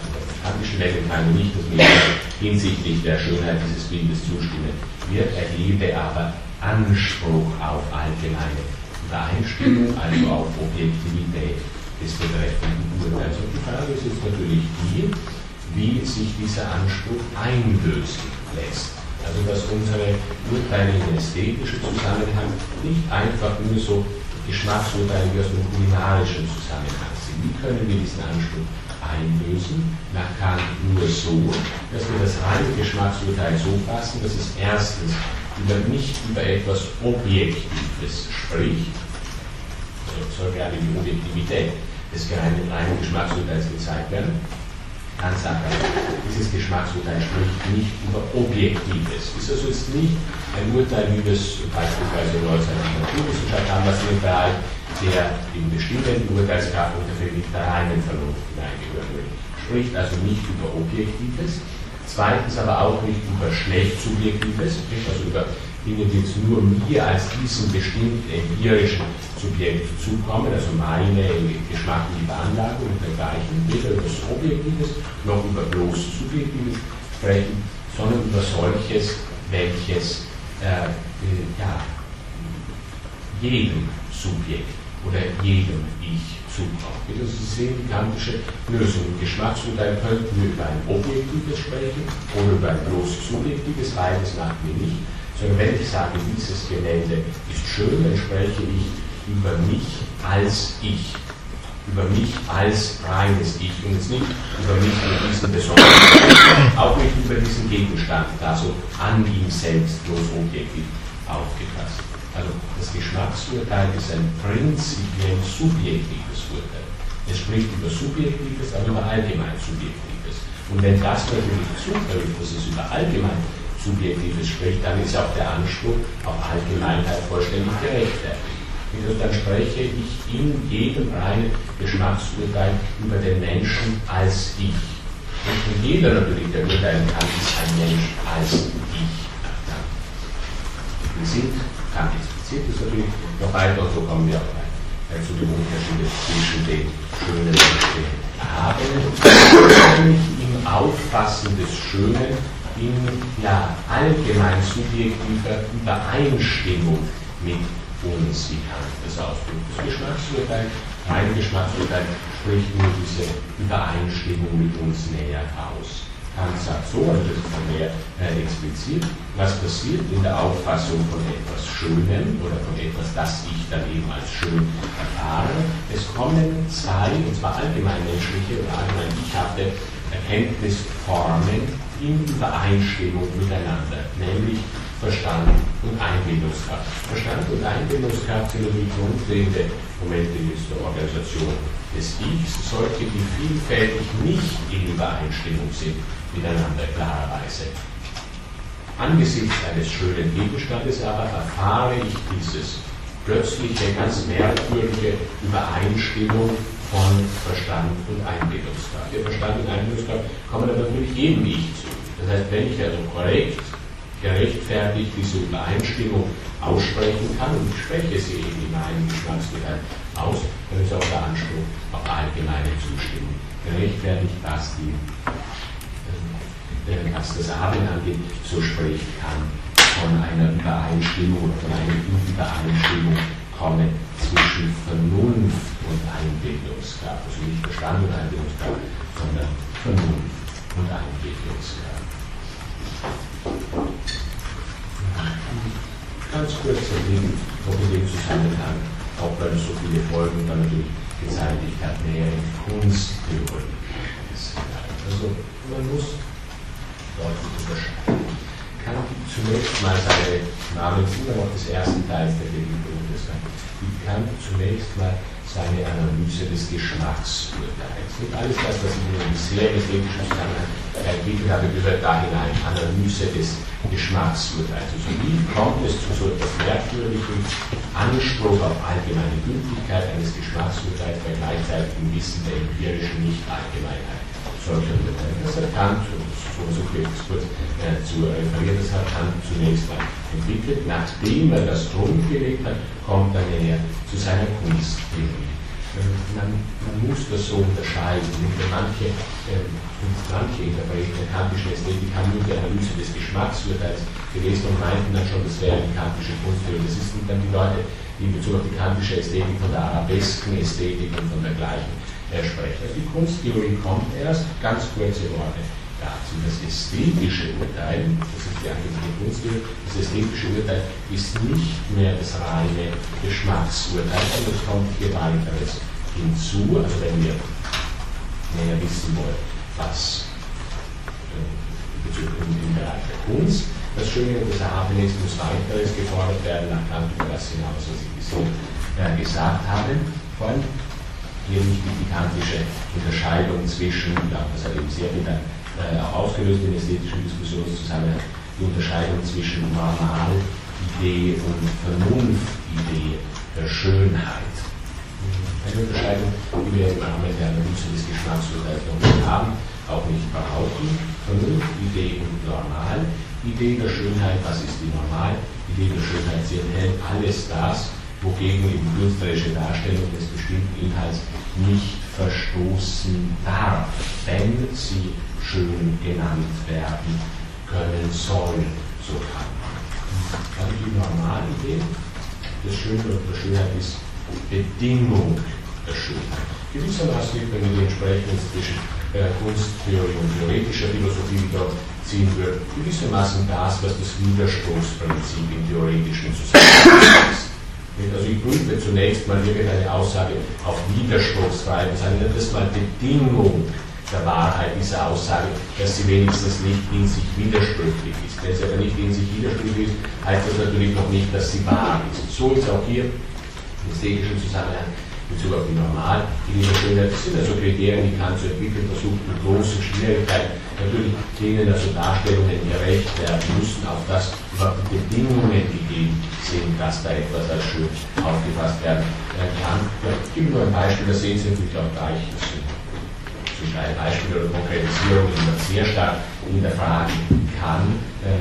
A: kantischen Welt meine nicht, dass mir jeder hinsichtlich der Schönheit dieses Bildes zustimmen wird, erhebe aber Anspruch auf allgemeine Übereinstimmung, also auf Objektivität des betreffenden Urteils. Und die Frage ist jetzt natürlich die, wie sich dieser Anspruch einlösen lässt. Also dass unsere Urteile im ästhetischen Zusammenhang nicht einfach nur so Geschmacksurteile wie aus dem kulinarischen Zusammenhang sind. Wie können wir diesen Anspruch einlösen, nach Kant nur so, dass wir das reine Geschmacksurteil so fassen, dass es erstens über, nicht über etwas Objektives spricht, also soll gerade die Objektivität des reinen Geschmacksurteils gezeigt werden, Kant sagt dieses Geschmacksurteil spricht nicht über Objektives. Ist also jetzt nicht ein Urteil, wie wir es beispielsweise in Neuzeitlichen Naturwissenschaft haben, in den Bereich der in bestimmten Urteilskraft unter der reinen Vernunft hineingehören will. Spricht also nicht über Objektives, zweitens aber auch nicht über schlecht Subjektives, also über Dinge, die jetzt nur mir als diesem bestimmten empirischen Subjekt zukommen, also meine geschmackliche Veranlagung und dergleichen, weder über das Objektives noch über bloß Subjektives sprechen, sondern über solches, welches äh, äh ja, jedem Subjekt oder jedem Ich die kantische Lösung. Im Geschmacksurteil könnten wir über ein objektives sprechen oder über ein bloß subjektives, beides macht mir nicht. Sondern wenn ich sage, dieses Gemälde ist schön, dann spreche ich über mich als Ich. Über mich als reines Ich und jetzt nicht über mich mit diesem besonderen, auch nicht über diesen Gegenstand, also an ihm selbst bloß objektiv aufgefasst. Also das Geschmacksurteil ist ein prinzipiell subjektives Urteil. Es spricht über Subjektives, aber über allgemein Subjektives. Und wenn das natürlich zutrifft, dass es über allgemein Subjektives spricht, dann ist auch der Anspruch auf Allgemeinheit vollständig gerechtfertigt. Also dann spreche ich in jedem reinen Geschmacksurteil über den Menschen als ich. Und jeder natürlich, der urteilen kann, ist ein Mensch als ich. Wir sind Expliziert ist natürlich noch weiter so kommen wir weiter zu dem Unterschied zwischen den Schönen und den Erhabenen. Im Auffassen des Schönen in ja, allgemein subjektiver Übereinstimmung mit uns, wie Kant das ausdrückt. Das Geschmacksurteil, rein Geschmacksurteil spricht nur diese Übereinstimmung mit uns näher aus. Kant sagt so, also das ist mehr äh, explizit, was passiert in der Auffassung von etwas Schönem oder von etwas, das ich dann eben als schön erfahre. Es kommen zwei, und zwar allgemein menschliche oder allgemein ichhafte Erkenntnisformen in Übereinstimmung miteinander, nämlich Verstand und Einbildungskraft. Verstand und Einbildungskraft sind die grundlegende Momente der Organisation des Ichs, solche, die vielfältig nicht in Übereinstimmung sind miteinander klarerweise. Angesichts eines schönen Gegenstandes aber erfahre ich dieses plötzliche, ganz merkwürdige Übereinstimmung von Verstand und Einbildungskraft. Der Verstand und Einbildungskraft kommen aber natürlich jedem Ich zu. Das heißt, wenn ich also korrekt, gerechtfertigt diese Übereinstimmung aussprechen kann, und ich spreche sie eben in meinem Geschmacksbereich aus, dann ist auch der Anspruch auf allgemeine Zustimmung gerechtfertigt, was die was das Abend angeht, so spricht kann von einer Übereinstimmung oder von einer Übereinstimmung kommen zwischen Vernunft und Einbildungskraft. Also nicht Verstand und Einbildungskraft, sondern Vernunft und Einbildungskraft. Ganz kurz noch in dem Zusammenhang, auch weil es so viele Folgen dann natürlich gezeitigt hat, nähere Kunsttheorie. Also man muss deutlich unterscheiden. Kann zunächst mal seine Name immer noch des ersten Teils der Bibelgründe sein. Die kann zunächst mal seine Analyse des Geschmacksurteils. Nicht alles das, was ich Ihnen bisher des ethischen Zusammenhang ergeben habe, gehört da hinein. Analyse des Geschmacksurteils. Also wie kommt es zu so etwas merkwürdigen Anspruch auf allgemeine Gültigkeit eines Geschmacksurteils bei gleichzeitigem Wissen der empirischen Nicht-Allgemeinheit solcher Urteile? Das hat Kant so viel kurz äh, zu referieren, das hat Kant zunächst mal entwickelt. Nachdem er das gelegt hat, kommt er näher zu seiner Kunsttheorie. Ähm, man, man, muss das so unterscheiden. Manche, äh, manche Interpreten der kantischen Ästhetik haben nur die Analyse des Geschmacksurteils gelesen und meinten dann schon, das wäre die kantische Kunsttheorie. Das sind dann die Leute, die in Bezug auf die kantische Ästhetik von der arabesken Ästhetik und von dergleichen äh, sprechen. Also die Kunsttheorie kommt erst, ganz kurze Worte dazu. Das ästhetische Urteil, das ist die angebliche Kunsttheorie, das ästhetische Urteil ist nicht mehr das reine Geschmacksurteil, sondern es kommt hier weiteres hinzu. Also wenn wir näher wissen wollen, was äh, im Bereich der Kunst das Schöne und das Erhabene ist, muss weiteres gefordert werden, nach Kant über das hinaus, was ich bisher äh, gesagt habe. Vor allem hier wichtig die kantische Unterscheidung zwischen, das hat eben sehr dann äh, auch ausgelöst in ästhetischen Diskussionszusammenhang, die Unterscheidung zwischen Normalidee und Vernunftidee der Schönheit. Eine Unterscheidung, die wir im Rahmen der Analyse des noch nicht haben, auch nicht brauchen. Vernunftidee und Normalidee der Schönheit, was ist die Normalidee der Schönheit? Sie enthält alles das, wogegen eben künstlerische Darstellung des bestimmten Inhalts nicht verstoßen darf, wenn sie schön genannt werden können soll, so kann man. die normale Idee des Schönen und der Schönheit ist Bedingung der Schönheit. Gewissermaßen gibt man die Entsprechung zwischen äh, Kunsttheorie und theoretischer Philosophie, die dort ziehen wird, gewissermaßen das, was das Widerspruchsprinzip im theoretischen Zusammenhang ist. Also ich prüfe zunächst mal irgendeine Aussage auf Widerspruchsfreiheit, das heißt, das mal Bedingung der Wahrheit dieser Aussage, dass sie wenigstens nicht in sich widersprüchlich ist. Wenn sie aber nicht in sich widersprüchlich ist, heißt das natürlich noch nicht, dass sie wahr ist. So ist auch hier im ästhetischen Zusammenhang Bezug auf die Normal, die Schönheit, das sind also Kriterien, die Kant zu entwickeln versucht, mit großen Schwierigkeiten, natürlich denen also Darstellungen gerecht werden müssen, auf das überhaupt die Bedingungen gegeben sind, dass da etwas als schön aufgefasst werden kann. Ich gebe nur ein Beispiel, das sehen Sie natürlich auch gleich. Das sind Teil Beispiele oder Konkretisierung immer sehr stark in der Frage, kann äh,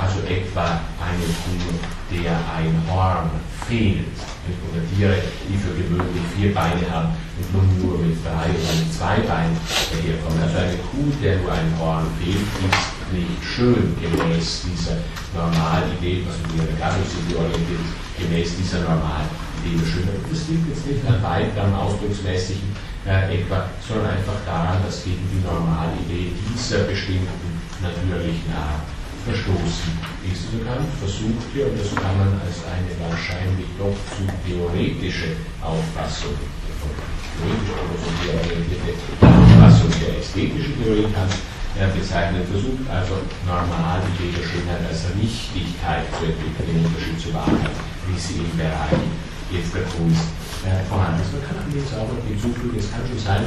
A: also etwa eine Kuh, der ein Horn fehlt, oder Tiere, die für gewöhnlich vier Beine haben und nun nur mit drei oder mit zwei Beinen daherkommen. Also eine Kuh, der nur ein Horn fehlt, ist nicht schön gemäß dieser Normalidee, in der Gattungsidee orientiert gemäß dieser Normalidee Schönheit. Das liegt jetzt nicht an weiteren ausdrucksmäßigen äh, etwa, sondern einfach daran, dass gegen die Normalidee dieser bestimmten natürlichen Art verstoßen ist. Kant versucht hier, und das kann man als eine wahrscheinlich doch zu theoretische Auffassung theoretisch orientierte Auffassung der ästhetischen Theorie Kant er bezeichnet, versucht also Normalidee der Schönheit als Richtigkeit zu entwickeln, im Unterschied zur Wahrheit, wie sie im Bereich jetzt der Kunst äh, vorhanden ist. Man kann allerdings auch hinzufügen, es kann schon sein,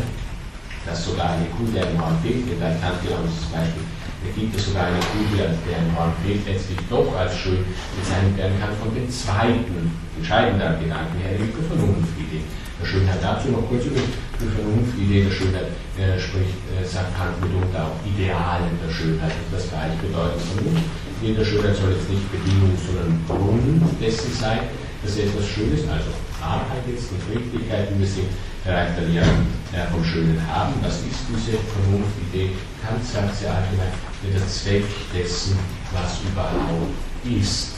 A: dass sogar eine im Horn fehlt, der Kant genau dieses Beispiel, da gibt es sogar eine Kuh, der im Horn fehlt, letztlich doch als schön bezeichnet werden kann von dem zweiten, entscheidenden Gedanken her, nämlich der Vernunftidee. Der Schönheit dazu noch kurz über die Vernunftidee der Schönheit äh, spricht, äh, sagt Kant mitunter auch Idealen der Schönheit. Das gleiche bedeutet Vernunft. Die der Schönheit soll jetzt nicht Bedingung, sondern Grund dessen sein, dass er etwas Schönes, also Wahrheit jetzt und Richtigkeit, wie wir sie der Lehre äh, vom Schönen haben. Was ist diese Vernunftidee? Kant sagt sehr allgemein, der Zweck dessen, was überhaupt ist.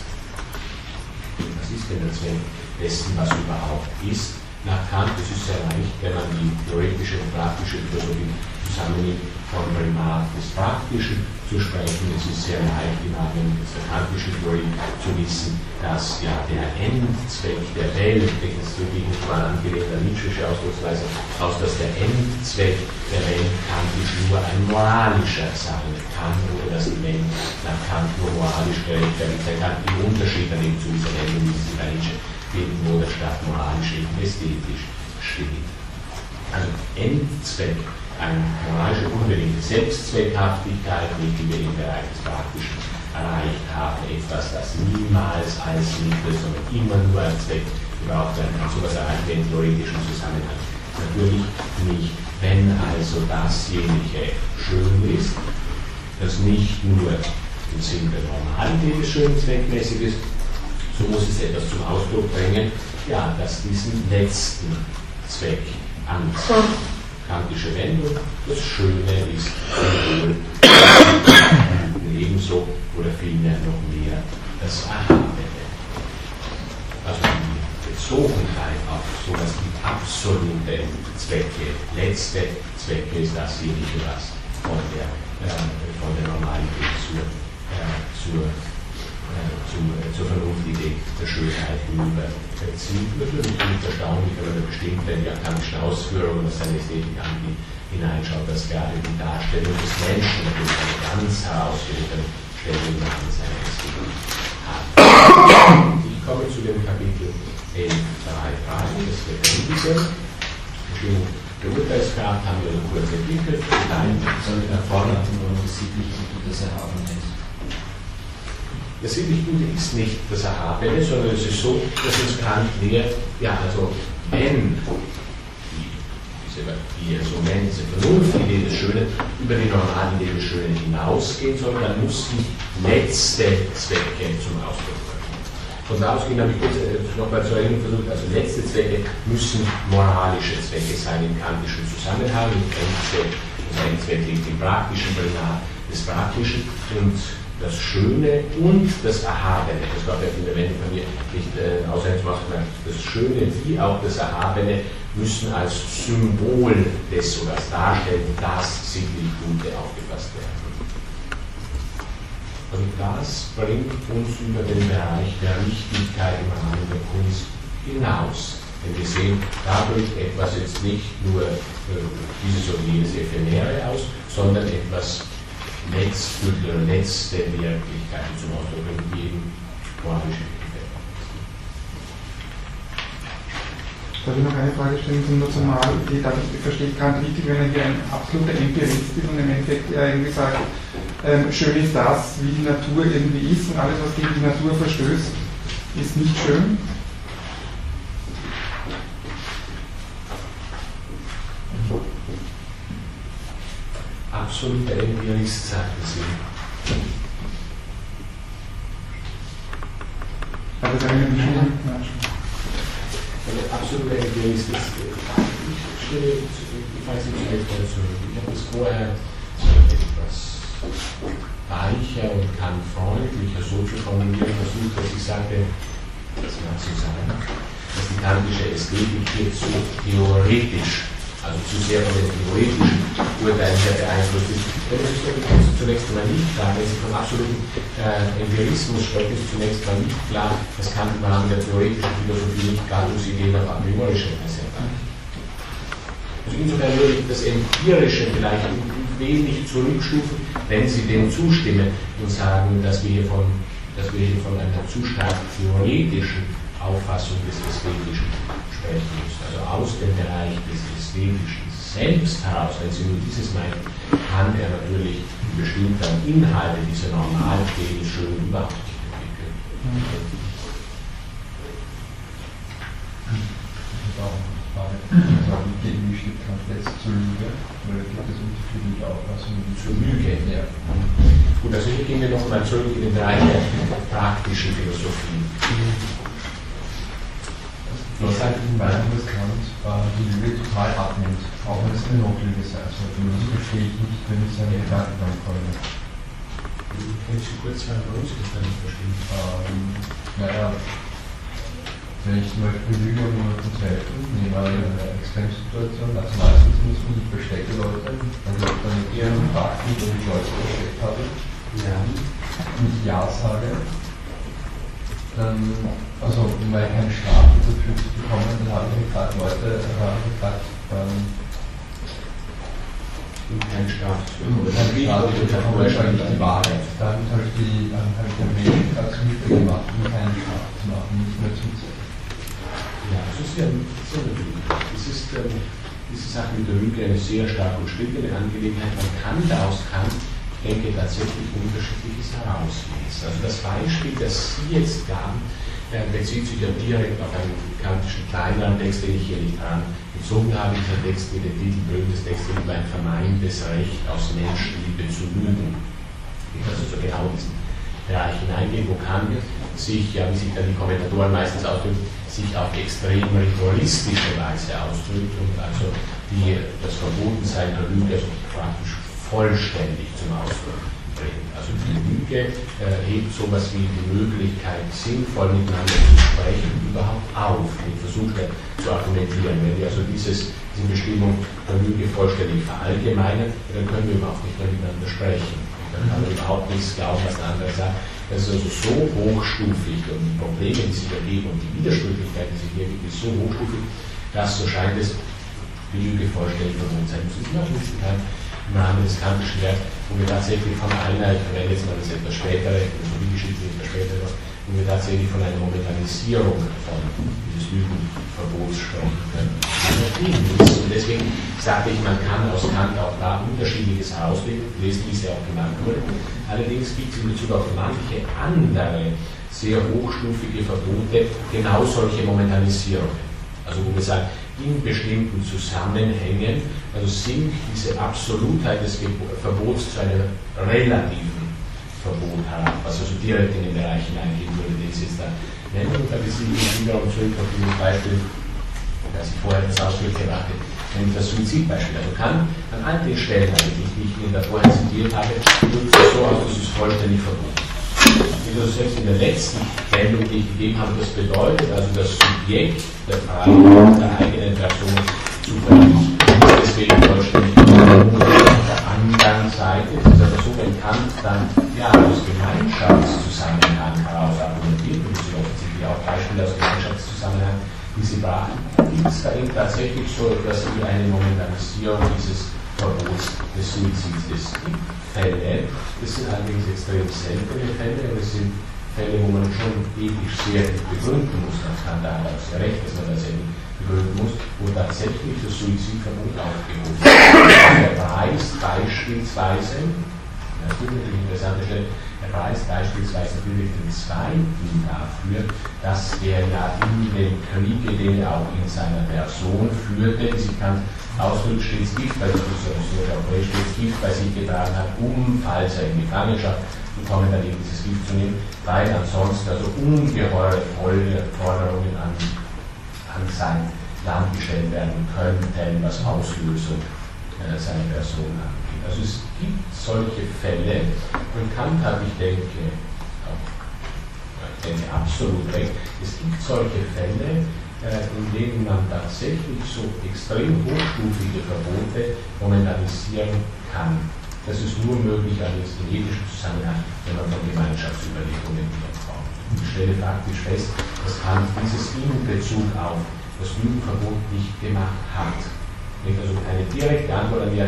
A: Was ist denn der Zweck dessen, was überhaupt ist? Nach Kant, ist sehr leicht, wenn man die theoretische und praktische Philosophie zusammennimmt, von Primat des Praktischen zu sprechen. Es ist sehr leicht im Rahmen der kantischen Theorie zu wissen, dass ja der Endzweck der Welt, das wirklich nicht mal angelehnt an Nietzsche'sche Ausdrucksweise, aus dass der Endzweck der Welt kantisch nur ein moralischer sein kann oder dass die Welt nach Kant nur moralisch gerechtfertigt sein kann. Im Unterschied an dem zu dieser Welt, wie sie bei Nietzsche finden, wo der Staat moralisch eben ästhetisch steht. Also Endzweck eine moralische unbedingte Selbstzweckhaftigkeit, die wir im Bereich des Praktischen erreicht haben. Etwas, das niemals als Mittel, sondern immer nur als Zweck gebraucht werden kann. So etwas erreichen wir im theoretischen Zusammenhang natürlich nicht. Wenn also dasjenige schön ist, das nicht nur im Sinn der Normalität des schönen zweckmäßig ist, so muss es etwas zum Ausdruck bringen, ja, dass diesen letzten Zweck anzieht kantische Wendung. Das Schöne ist ebenso oder vielmehr noch mehr das Erhabene. Also die Bezogenheit auf sowas wie absolute Zwecke, letzte Zwecke ist dasjenige, was von der, äh, von der äh, zur, äh, zur zum, äh, zur Vernunftidee der Schönheit hinüberzieht. Natürlich nicht erstaunlich, wenn bestimmt, wenn die akademischen Ausführungen aus seiner Ästhetik angeht, hineinschaut, dass gerade die Darstellung des Menschen natürlich eine ganz herausgehende Stellungnahme seiner Ästhetik hat. Ich komme zu dem Kapitel 11.3.3, das Lebendige. Bestimmung der Urteilsgrad haben wir so kurz entwickelt.
B: Nein, der vorne nur das sittliche das Erhabene ist.
A: Das sittlich Gute ist nicht das Erhabene, sondern es ist so, dass uns Kant lehrt, ja, also wenn die so nennen, diese Vernunftidee des Schönen über die Normalidee des Schönen hinausgehen soll, dann müssen letzte Zwecke zum Ausdruck kommen. Von da ausgehend habe ich kurz nochmal zu erinnern versucht, also letzte Zwecke müssen moralische Zwecke sein im kantischen Zusammenhang. Im Endzweck, das Endzweck liegt im praktischen Primat des Praktischen und das Schöne und das Erhabene. Das war der Fundament von mir nicht äh, gemacht. Das Schöne wie auch das Erhabene müssen als Symbol des oder als Darstellen das sittlich Gute aufgefasst werden. Und das bringt uns über den Bereich der Richtigkeit im Rahmen der Kunst hinaus. Denn wir sehen dadurch etwas jetzt nicht nur äh, dieses oder jenes Ephemere aus, sondern etwas letztgültige oder letzte Wirklichkeit zum Ausdruck in jedem moralischen
C: Darf ich noch eine Frage stellen zum Nationalität? Also ich verstehe Kant richtig, wenn er hier ein absoluter Empirist ist und im Endeffekt er irgendwie sagt, ähm, schön ist das, wie die Natur irgendwie ist und alles, was gegen die Natur verstößt, ist nicht schön.
A: Absoluter Empirist, sagten Sie.
C: Aber das ist eine
A: Also absoluter Empirist ist. Ich stelle, ich weiß nicht, wie zurück. Ich habe das vorher etwas weicher und kann freundlicher so zu formulieren versucht, dass ich sage, das mag so sein, dass die kantische Ästhetik hier zu theoretisch also zu sehr von den theoretischen Urteilen her beeinflusst ist. Das ist zunächst einmal nicht klar. Wenn Sie vom absoluten äh, Empirismus sprechen, ist zunächst einmal nicht klar, das kann im Rahmen der theoretischen Philosophie nicht Ideen auf a priorische repräsentieren. Also insofern würde ich das Empirische vielleicht wenig zurückstufen, wenn Sie dem zustimmen und sagen, dass wir hier von, dass wir hier von einer zu stark theoretischen Auffassung des Ästhetischen sprechen müssen. Also aus dem Bereich des Ästhetischen selbst heraus, wenn Sie nur dieses meinen, kann er natürlich bestimmte Inhalte dieser Normaltheorie schön überhaupt nicht entwickeln.
B: Zur Lüge? Oder gibt es unterschiedliche Auffassungen?
A: Zur Lüge? Ja. Gut, also hier gehen wir nochmal zurück in den Bereich der praktischen Philosophie.
B: Was halt in meinem Kant äh, die Lüge total abnimmt, auch wenn es eine Notlüge sein sollte. Und das verstehe ich nicht, wenn ich seine Gedanken ankomme.
A: Kannst du kurz sagen, warum Sie das nicht verstehen?
B: Ähm, naja, wenn ich zum Beispiel Lüge um jemanden zu helfen, nehmen wir eine Extremsituation, Nationalsozialismus, ich verstecke Leute, dann läuft dann mit ihren Fakten, wo ich Leute versteckt habe, ja. und ich Ja sage, dann, also weil ich keine Strafe dafür zu bekommen, dann habe ich gefragt, Leute, ähm, bekommen. Keine Strafe zu bekommen, wahrscheinlich die Wahrheit. Dann habe ich, die, habe ich den Menschen dazu gemacht, um keine Strafe zu machen, nicht mehr zuzusetzen.
A: Ja, das ist ja, ja eine Lüge. Das ist, ähm, diese Sache mit der Lüge eine sehr stark umstrittene Angelegenheit. Man kann daraus kann denke, tatsächlich unterschiedliches herauslesen. Also das Beispiel, das Sie jetzt gaben, bezieht sich ja direkt auf einen kantischen kleineren Text, den ich hier nicht angezogen habe. Dieser Text mit dem Titel Blödes Text über ein vermeintes Recht aus Menschenliebe zu lügen. Also so genau diesen Bereich hineingehen, wo Kant sich, ja, wie sich dann die Kommentatoren meistens ausdrücken, sich auf extrem ritualistische Weise ausdrückt und also die, das Verbotensein der Lüge praktisch vollständig zum Ausdruck bringt. Also die Lüge äh, hebt sowas wie die Möglichkeit, sinnvoll miteinander zu sprechen, überhaupt auf, den Versuch zu argumentieren. Wenn wir also dieses, diese Bestimmung der Lüge vollständig verallgemeinern, dann können wir überhaupt nicht mehr miteinander sprechen. Man kann überhaupt nichts glauben, was der andere sagt. Das ist also so hochstufig und die Probleme, die sich ergeben und die Widersprüchlichkeiten, die sich hier ergeben, ist so hochstufig, dass so scheint es die Lüge vollständig verwohnt sein muss. Im Rahmen des kantischen Werks, wo wir tatsächlich von einer, ich verwende jetzt mal das etwas spätere, also die Geschichte etwas spätere, wo wir tatsächlich von einer Momentanisierung von dieses Lügenverbots sprechen können. Und deswegen sagte ich, man kann aus Kant auch da unterschiedliches herauslesen, wie es ja auch genannt wurde. Allerdings gibt es in Bezug auf manche andere sehr hochstufige Verbote genau solche Momentanisierungen. Also wo wir sagen, in bestimmten Zusammenhängen, also sinkt diese Absolutheit des Verbots zu einem relativen Verbot herab, was also direkt in den Bereich hineingehen würde, den Sie jetzt da nennen. Und da besiege ich wiederum zurück auf dieses Beispiel, das ich vorher das Ausdruck gebracht habe, nämlich das Suizidbeispiel. Also kann an all den Stellen die ich Ihnen da vorher zitiert habe, so aus, dass es vollständig verboten wie das selbst in der letzten Meldung, die ich gegeben habe, das bedeutet, also das Subjekt der Frage der eigenen Person zu verlieren. Deswegen vollständig der anderen Seite ist es aber so, wenn Kant dann ja, aus Gemeinschaftszusammenhang heraus argumentiert, und es sind offensichtlich auch Beispiele aus Gemeinschaftszusammenhang, die Sie brachten, gibt es da eben tatsächlich so etwas wie eine Momentanisierung dieses Verbots des Suizids. Es gibt Fälle, das sind allerdings extrem seltene Fälle, es sind Fälle, wo man schon ethisch sehr begründen muss, das kann da auch sehr recht, dass man das eben begründen muss, wo tatsächlich das Suizidverbot aufgehoben wird. Der Preis beispielsweise, das ist eine interessante Stelle, Preis beispielsweise natürlich den Zweiten dafür, dass er ja in dem Kriege, den er auch in seiner Person führte, sie kann Ausdruck stets Gift bei sich, stets Gift bei sich getragen hat, um, falls er in Gefangenschaft gekommen dann eben dieses Gift zu nehmen, weil ansonsten also ungeheure Forderungen an, an sein Land gestellt werden könnten, was Auslösung äh, seiner Person angeht. Also es gibt solche Fälle und Kant hat, ich denke, ich denke absolut recht, es gibt solche Fälle, äh, in denen man tatsächlich so extrem hochstufige Verbote momentanisieren kann. Das ist nur möglich allerdings im ethischen Zusammenhang, wenn man von Gemeinschaftsüberlegungen wiederkommt. Ich stelle faktisch fest, dass Kant dieses in Bezug auf das Lügenverbot nicht gemacht hat. Wenn also keine direkte Antwort an die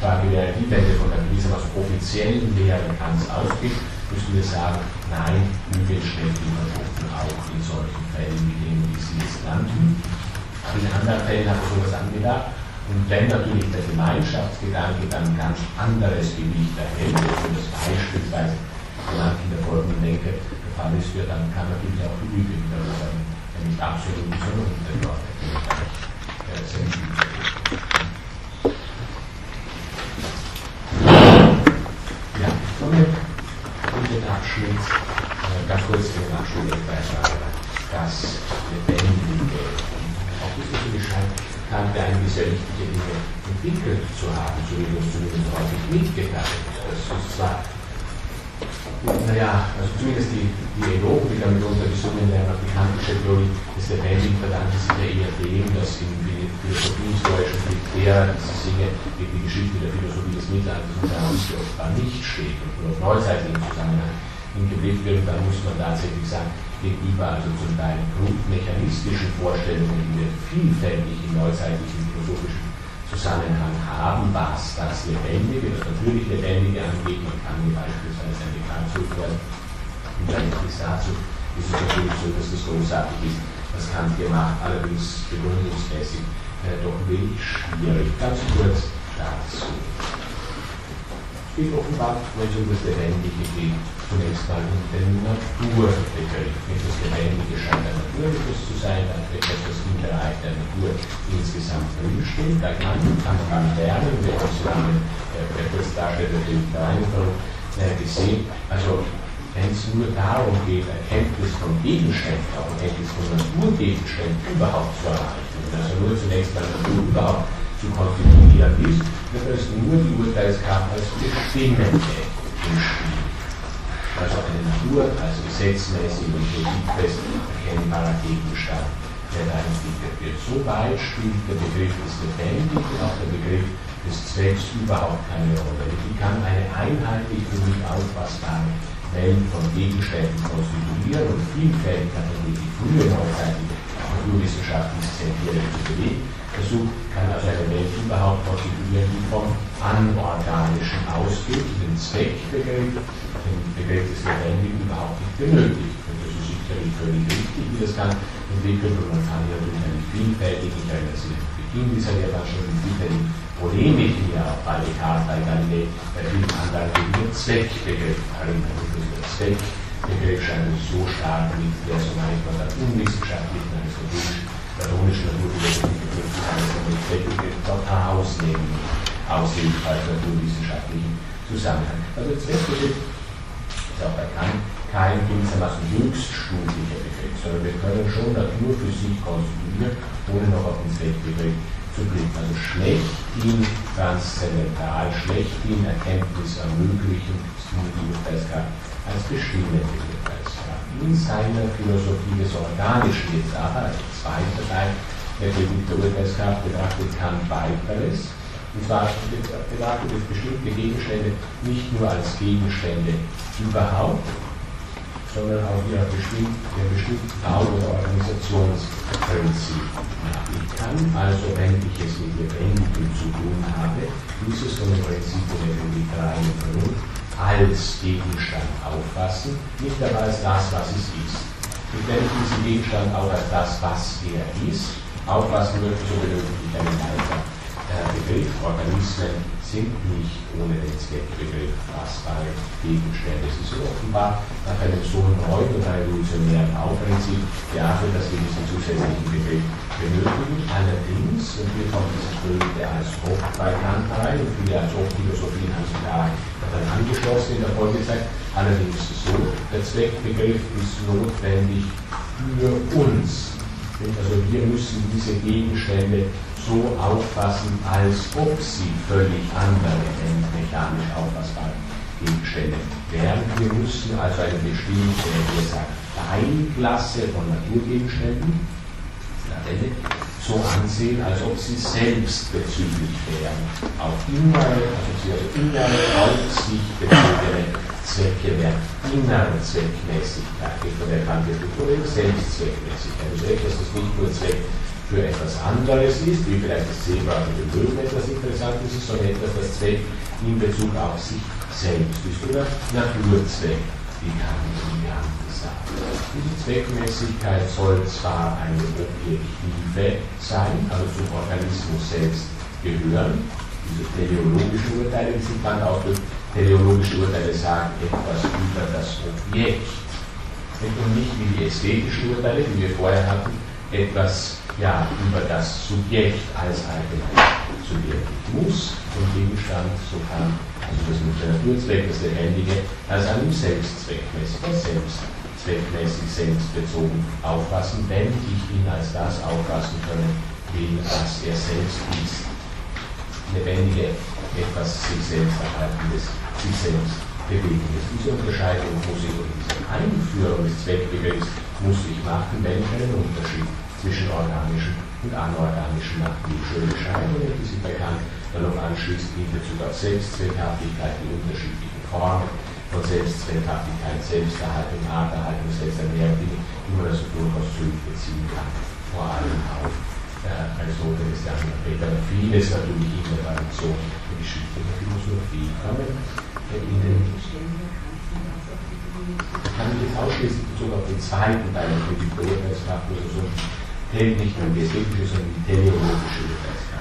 A: Frage wäre, wie wenn wir von der gewissermaßen offiziellen Lehre Kants ausgeht, müssen wir sagen, nein, Lüge im Verboten auch in solchen Fällen wie denen, wie Sie es. Aber in anderen Fällen hat er sowas angedacht. Und wenn natürlich der Gemeinschaftsgedanke dann ein ganz anderes Gewicht erhält, und das beispielsweise genannt in der folgenden Denke der Fall ist, dann kann natürlich auch die Lüge wieder werden, wenn nicht absolut, sondern untergeordnet. Ja, somit den Abschnitt, äh, ganz kurz den Abschnitt das Lebendige. Auch ist es so gescheint, Dinge entwickelt zu haben, so wie das zumindest häufig mitgeteilt. Das ist zwar, naja, also zumindest die, die Elogen, die damit untergesungen werden, auch die kantische Theorie des Lebendigen verdanken sich ja eher dem, dass in philosophiehistorischen Kriterien diese Dinge gegen die Geschichte der Philosophie des Mittelalters und der Antike offenbar nicht steht und nur auf neuzeitlichen Zusammenhang hingeblickt wird, dann muss man tatsächlich sagen, gegenüber also zum Teil grundmechanistischen Vorstellungen, die wir vielfältig im neuzeitlichen philosophischen Zusammenhang haben, was das Lebendige, das natürlich Lebendige angeht. Man kann mir beispielsweise eine zufordern. Und dann ist dazu ist es natürlich so, dass das großartig ist, was Kant hier macht, allerdings begründungsmäßig äh, doch wenig schwierig. Ganz kurz dazu. Geht offenbar, um das Lebendige geht, zunächst mal in den Naturbegriff. Nicht das Lebendige scheint ein Naturliches zu sein, dann etwas, im Bereich der Natur insgesamt drinsteht. Da kann, kann man lernen, wir haben es im der Kurzdarsteller der Reihenfolge gesehen. Also wenn es nur darum geht, Erkenntnis von Gegenständen, auch Erkenntnis von Naturgegenständen überhaupt zu erreichen, also nur zunächst mal Natur überhaupt zu konstituieren ist, dann ist nur die Urteilskraft als bestimmende im Spiel also eine Natur als gesetzmäßig und politikfest erkennbarer Gegenstand der da entwickelt wird. So weit spielt der Begriff des Lebendigen, auch der Begriff des Zwecks überhaupt keine Rolle. Ich kann eine einheitlich für mich auffassbare Welt von Gegenständen konstituieren und vielfältig hat die frühe neuzeitige naturwissenschaftliche Zentriere zu bewegen. Versucht kann also eine Welt überhaupt konstituieren, die vom Anorganischen ausgeht, den Zweckbegriff, den Begriff des Lebendigen überhaupt nicht benötigt. Und das ist sicherlich völlig richtig, wie das kann entwickelt und man kann ja natürlich eine vielfältig, ich Sie an Beginn dieser Lehre schon die vielfältigen Polemiken ja auch bei Descartes, bei Galilei, bei vielen anderen gegen den Zweckbegriff. Und der Zweckbegriff scheint uns so stark mit der so manchmal dann unwissenschaftlichen, aristotelisch, platonischen Naturphilosophie begriff ist, Zweckbegriff dort herausnehmen aus jedenfalls naturwissenschaftlichen Zusammenhang. Also Zweckbegriff ist auch bei Kant kein gewissermaßen höchststufiger Begriff, sondern wir können schon Natur für sich konstruieren, ohne noch auf den Zweckbegriff zu blicken. Also schlechthin transzendental, schlechthin Erkenntnis ermöglichen, das tun die Urteilskraft als bestimmende Urteilskraft. In seiner Philosophie des Organischen jetzt aber, als zweiter Teil der Kritik der Urteilskraft, betrachtet Kant weiteres, und zwar betrachtet es bestimmte Gegenstände nicht nur als Gegenstände überhaupt, sondern auch ihrer bestimmten, bestimmten Bau- oder Organisationsprinzip. Ich kann also, wenn ich es mit Lebendigem zu tun habe, dieses von den Prinzipien der literalen Vernunft als Gegenstand auffassen, nicht aber als das, was es ist. Und wenn ich diesen Gegenstand auch als das, was er ist, auffassen würde, so benötige ich einen weiter Begriff. Organismen sind nicht ohne den Zweckbegriff fassbare Gegenstände. Es ist offenbar nach einem so neuen und revolutionären Bauprinzip geachtet, dass wir diesen zusätzlichen Begriff benötigen. Allerdings, und hier kommt dieses berühmte als Ob bei Kant rein, und viele als Ob-Philosophien haben sich da dann angeschlossen in der Folgezeit. Allerdings so, der Zweckbegriff ist notwendig für uns. Also wir müssen diese Gegenstände so auffassen, als ob sie völlig andere, mechanisch auffassbare Gegenstände wären. Wir müssen also eine bestimmte, wie gesagt, Teilklasse von Naturgegenständen so ansehen, als ob sie selbstbezüglich wären. Auch innere, also sie also innere, auf sich bezogene Zwecke wären. Innere Zweckmäßigkeit, von der Kant jetzt Selbstzweckmäßigkeit. Also etwas, das nicht nur Zweck für etwas anderes ist, wie vielleicht das Zebra für Löwen etwas Interessantes ist, sondern etwas, das Zweck in Bezug auf sich selbst ist oder Naturzweck, wie kann ich gesagt. Diese Zweckmäßigkeit soll zwar eine objektive sein, also zum Organismus selbst gehören, diese teleologischen Urteile, die sind dann auch durch teleologische Urteile sagen etwas über das Objekt. Und nicht wie die ästhetischen Urteile, die wir vorher hatten, etwas ja, über das Subjekt als allgemein Subjekt muss vom Gegenstand, so kann also das Naturzweck, das Lebendige, als einem Selbstzweckmäßig, selbstzweckmäßig, selbstbezogen auffassen, wenn ich ihn als das auffassen können will, was er selbst ist. Lebendige, etwas sich selbst erhaltendes, sich selbst bewegendes. Diese Unterscheidung muss ich, oder diese Einführung des Zweckbegriffs muss ich machen, wenn ich einen Unterschied zwischen organischen und anorganischen Natur Erscheinungen, die sich bekannt dann noch anschließend in Bezug auf Selbstzweckhaftigkeit, die unterschiedlichen Formen von Selbstzweckhaftigkeit, Selbsterhaltung, Arterhaltung, Selbsternährung, die man also durchaus zurückbeziehen kann. Vor allem auf äh, Aristoteles, der Anbeter, vieles natürlich in der Tradition der Geschichte der Philosophie kommen. In den kann ich jetzt ausschließlich Bezug auf den zweiten Teil der Kritik beurteilskraft, also so nicht nur die ästhetische, sondern die teleologische Urteilskraft.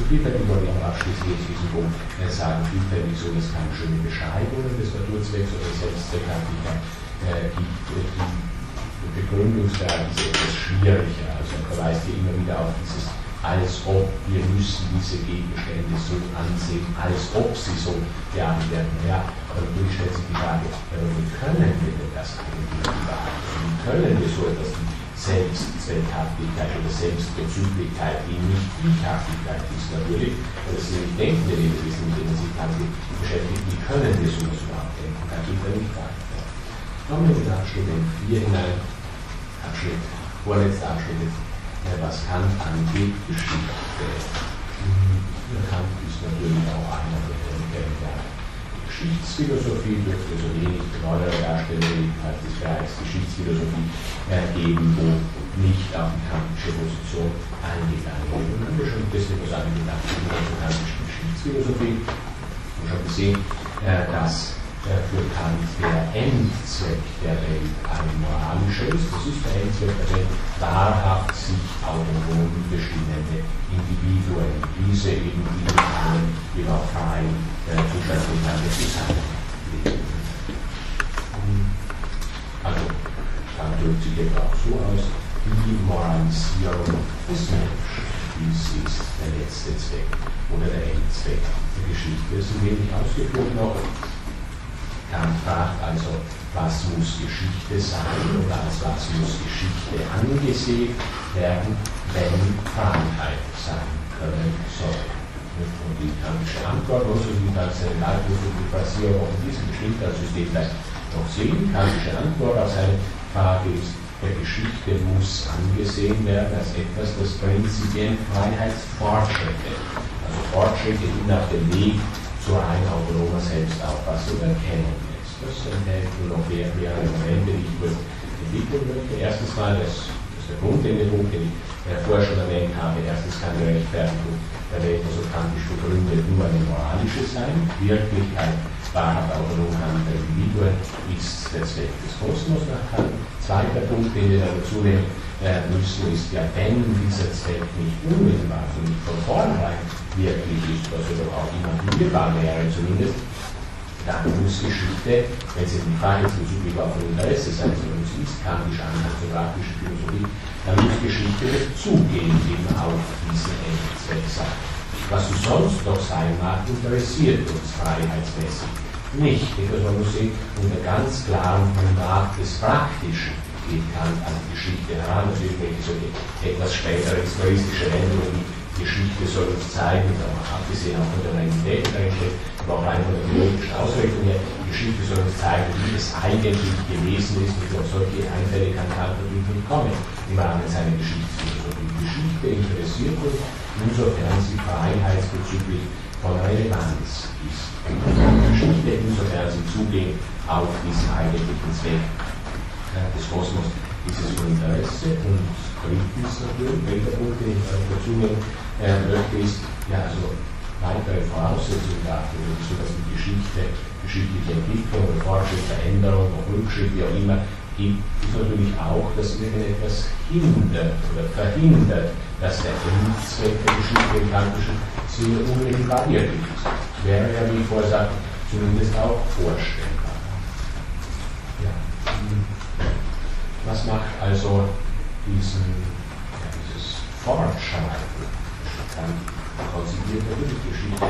A: Zu vielfältig wollte ich auch abschließend jetzt Punkt äh, sagen, vielfältig so, dass keine schöne Beschreibungen des Naturzwecks oder Selbstzweckhaftigkeit äh, gibt. Die Begründungsgrad ist etwas schwieriger. Also er verweist hier immer wieder auf dieses als ob wir müssen diese Gegenstände so ansehen, als ob sie so geahnt werden. Ja, aber natürlich stellt sich die Frage, ja, wie können wir denn das eigentlich überhaupt? Wie können wir so etwas Selbstzweckhaftigkeit oder Selbstbezüglichkeit, die nicht Ich-Haftigkeit ist natürlich, weil das sind nicht denkende Lebewesen, mit denen sich Kant beschäftigt, wie können wir sowas überhaupt denken? Da geht er nicht weiter. Kommen wir den Abschnitt 4 hinein, Abschnitt vorletzter Abschnitt jetzt, was Kant angeht, Geschichte. Kant ist natürlich auch einer der Geschichtsphilosophie dürfte so wenig neuere Darstellungen als des Bereichs Geschichtsphilosophie geben, wo nicht auf die kantische Position eingegangen wird. Und wir schon ein bisschen was angedacht in der kantischen Geschichtsphilosophie. Wir haben schon gesehen, dass für Kant der Endzweck der Welt ein moralischer ist. Das ist der Endzweck der Welt, wahrhaft sich autonom bestimmende Individuen, diese eben die einen über freien äh, Zustand miteinander zusammenleben. Also, Kant drückt sich etwa auch so aus, die Moralisierung des Menschen. Dies ist der letzte Zweck oder der Endzweck der Geschichte. Das ist wenig ausgeführt noch Kant fragt also, was muss Geschichte sein oder als was muss Geschichte angesehen werden, wenn Freiheit sein können soll. Und die kantische Antwort, also die ganze leibliche Basierung auf diesem bestimmten System gleich noch sehen, kantische Antwort auf seine Frage ist, der Geschichte muss angesehen werden als etwas, das prinzipiell Freiheitsfortschritte, also Fortschritte, die nach dem Weg rein autonomer Selbstauffassung erkennen lässt. Das enthält nur noch mehrere Momente, die ich kurz entwickeln möchte. Erstens mal, das, ist der grundlegende Punkt, den ich vorher schon erwähnt habe. Erstens kann die Rechtfertigung der Welt also kantisch begründet nur eine moralische sein. Wirklichkeit wahrhaft autonom handelnder Individuen ist der Zweck des Kosmos nach Kant. Zweiter Punkt, den wir dazu nehmen müssen, ist ja, wenn dieser Zweck nicht unmittelbar, also nicht von vornherein wirklich ist, was ja doch auch imaginierbar wäre zumindest, dann muss Geschichte, wenn sie die Frage bezüglich auf ein Interesse sein soll, ist kantisch praktische Philosophie, dann muss Geschichte das Zugehen eben auf diesen Endzweck sein. Was sie sonst noch sein mag, interessiert uns freiheitsmäßig nicht. Because man muss sehen, unter ganz klarem Mandat des Praktischen geht Kant an die Geschichte heran. Natürlich welche so etwas spätere historistische Wendungen Geschichte soll uns zeigen, abgesehen auch von der Realität dahinter, aber auch rein von der theologischen Ausrichtung her, die Geschichte soll uns zeigen, wie es eigentlich gewesen ist und auf solche Einfälle kann Kant natürlich nicht kommen im Rahmen seiner Geschichtsphilosophie. Die Geschichte interessiert uns, insofern sie freiheitsbezüglich von Relevanz ist. Die Geschichte, insofern sie zugehen auf diesen eigentlichen Zweck des Kosmos, ist es von Interesse und drittens natürlich, welcher Punkt, den ich dazu nehmen äh, ist, ja, also weitere Voraussetzungen dafür, so dass die Geschichte, geschichtliche Entwicklung, Fortschritt, Veränderung, Rückschritt, wie auch immer, gibt, ist natürlich auch, dass irgendetwas hindert oder verhindert, dass der Endzweck der Geschichte im kantischen Sinne unmittelbar wirklich ist. Wäre ja, wie ich vorher sagte, zumindest auch vorstellbar. Ja. Was macht also diesen, ja, dieses Fortschreiten? Konzipiert natürlich Geschichte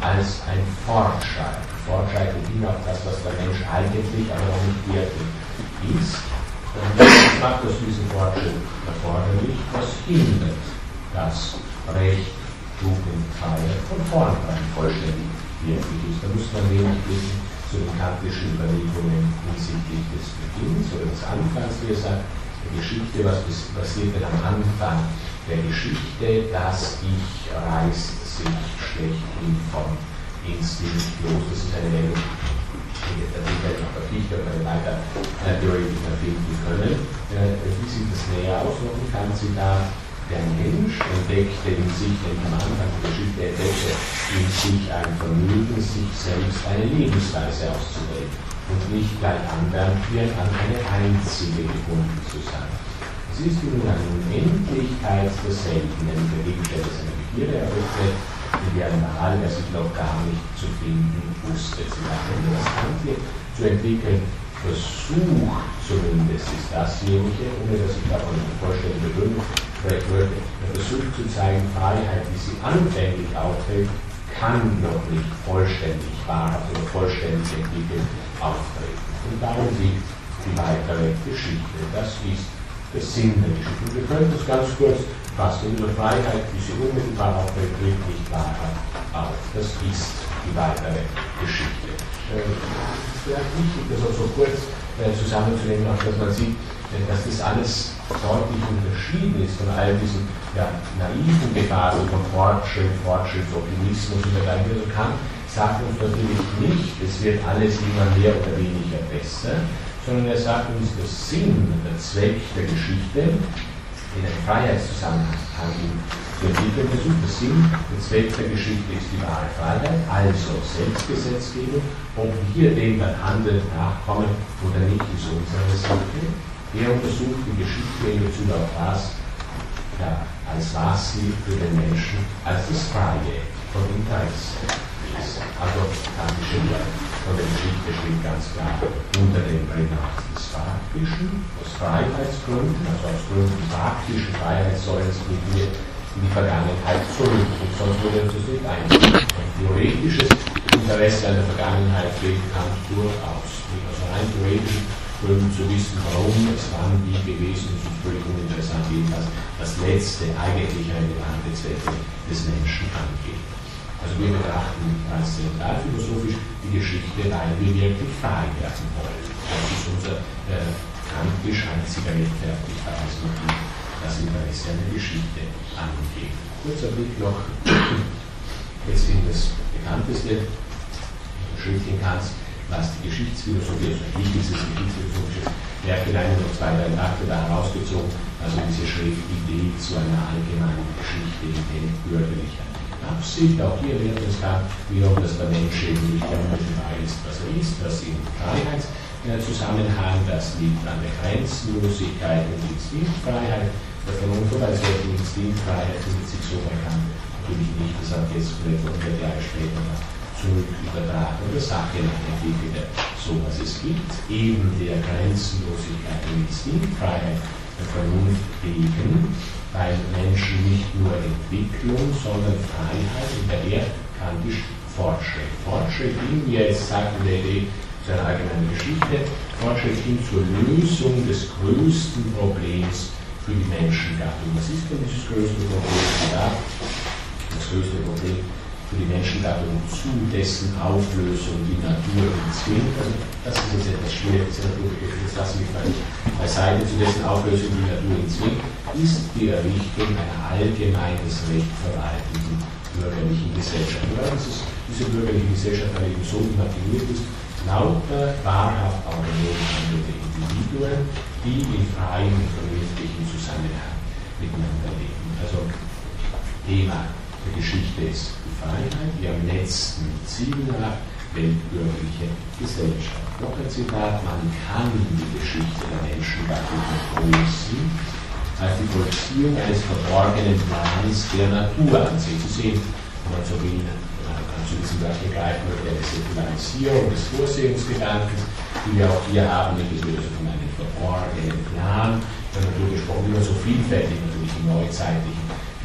A: als ein Fortschreiten. Fortschreiten hin auf das, was der Mensch eigentlich, aber noch nicht wirklich ist. Das macht aus diesem Fortschritt erforderlich, was hindert das Recht, Tugend, Freiheit von vornherein vollständig wirklich ist. Da muss man wenig wissen zu den kantischen Überlegungen hinsichtlich des Beginns oder des Anfangs, wie er sagt, der Geschichte, was passiert denn am Anfang der Geschichte, das Ich reißt sich schlechthin vom Instinkt los. Das ist eine Meldung, die wir noch verpflichtet oder weiter Theorie finden können. Wie sieht es näher aus? Noch kann sie da der Mensch entdeckte in sich, wenn am Anfang der Geschichte entdeckte in sich ein Vermögen, sich selbst eine Lebensweise auszuwählen und nicht gleich anwerfen, an eine einzige gebunden zu sein. Ist nun eine Unendlichkeit derselben, nämlich der Gegenstände seiner Begierde eröffnet, in der Mal er sich noch gar nicht zu finden wusste. Sie dachte, das Handel zu entwickeln, Versuch zumindest ist dasjenige, ohne dass ich davon eine vollständige Begründung sprechen würde, der Versuch zu zeigen, Freiheit, wie sie anfänglich auftritt, kann noch nicht vollständig wahrhaft oder vollständig entwickelt auftreten. Und darum liegt die weitere Geschichte. Das ist Geschichte. Und wir können das ganz kurz fassen. Unsere Freiheit, wie sie unmittelbar tritt nicht wahrhaft auf. Das ist die weitere Geschichte. Äh, es ist vielleicht wichtig, das auch so kurz äh, zusammenzunehmen, auch dass man sieht, dass das alles deutlich unterschieden ist von all diesen ja, naiven Gefahren von Fortschritt, Fortschrittsoptimismus und dergleichen. Kant sagt uns natürlich nicht, es wird alles immer mehr oder weniger besser, sondern er sagt uns, der Sinn, der Zweck der Geschichte in einem Freiheitszusammenhang zu entwickeln versucht. Der Sinn, der Zweck der Geschichte ist die wahre Freiheit, also Selbstgesetzgebung. Ob wir dem dann handeln nachkommen oder nicht, ist unsere Sache. Er untersucht die Geschichte in Bezug auf das, ja, als was sie für den Menschen als das Freie von Interesse ist. Also kantische von der Geschichte steht ganz klar unter dem Prägnat des Faktischen, aus Freiheitsgründen, also aus Gründen praktischen Freiheitssäulens gehen wir in die Vergangenheit zurück. Und sonst würde uns das nicht eingehen. Ein theoretisches Interesse an der Vergangenheit gilt Kant durchaus. Also rein theoretisch Gründen zu wissen, warum es wann wie gewesen ist, ist völlig uninteressant, jedenfalls das letzte eigentlich relevante Zwecke des Menschen angeht. Also wir betrachten transzendentalphilosophisch die Geschichte, weil wir wirklich frei werden wollen. Das ist unser äh, kantisch einziger rechtfertigbares Motiv, das Interesse an der Geschichte angeht. Kurzer Blick noch jetzt in das bekannteste Schriftchen Kants, was die Geschichtsphilosophie, also ein wichtigstes geschichtsphilosophisches Werk hinein noch zwei, drei Takte da herausgezogen, also diese Schriftidee zu einer allgemeinen Geschichte in bürgerlicher Absicht. Auch hier wird es klar, wiederum, dass der Mensch eben nicht der unmittelbar ist, was er ist, das im Freiheitszusammenhang, das liegt an der Grenzenlosigkeit und Instinktfreiheit der Vernunft, weil solche Instinktfreiheit findet sich so bei Kant natürlich nicht, das hat jetzt vielleicht 100 Jahre später zurück übertragen oder Sache nach entwickelte. So was es gibt, eben der Grenzenlosigkeit und Instinktfreiheit der Vernunft wegen, weil Menschen nicht nur Entwicklung, sondern Freiheit in der erdkantisch Fortschritt. Fortschritt hin, wie er jetzt sagt in der Idee seiner allgemeinen Geschichte, Fortschritt hin zur Lösung des größten Problems für die Menschengattung. Was ist denn dieses größte Problem? Ja, das größte Problem für die Menschengattung zu dessen Auflösung die Natur zwingt. Also das ist jetzt etwas schwierig, das lasse ich mal beiseite, zu dessen Auflösung die Natur zwingt, ist die Errichtung einer allgemeines Recht verwaltenden bürgerlichen Gesellschaft. Weil dieses, diese bürgerliche Gesellschaft eben so imaginiert ist, lauter wahrhaft autonom handelnde Individuen, die in freiem und vernünftigen Zusammenhang miteinander leben. Also Thema der Geschichte ist Freiheit, ihrem letzten Ziel nach weltbürgerliche Gesellschaft. Noch ein Zitat, man kann die Geschichte der Menschengattung begrüßen, als die Vollziehung eines verborgenen Plans der Natur ansehen. Zu sehen, wenn man so will, zu diesem Beispiel greifen möchte, eine Säkularisierung des Vorsehungsgedankens, die wir auch hier haben, nämlich also von einem verborgenen Plan der Natur gesprochen, man so vielfältig natürlich im neuzeitlichen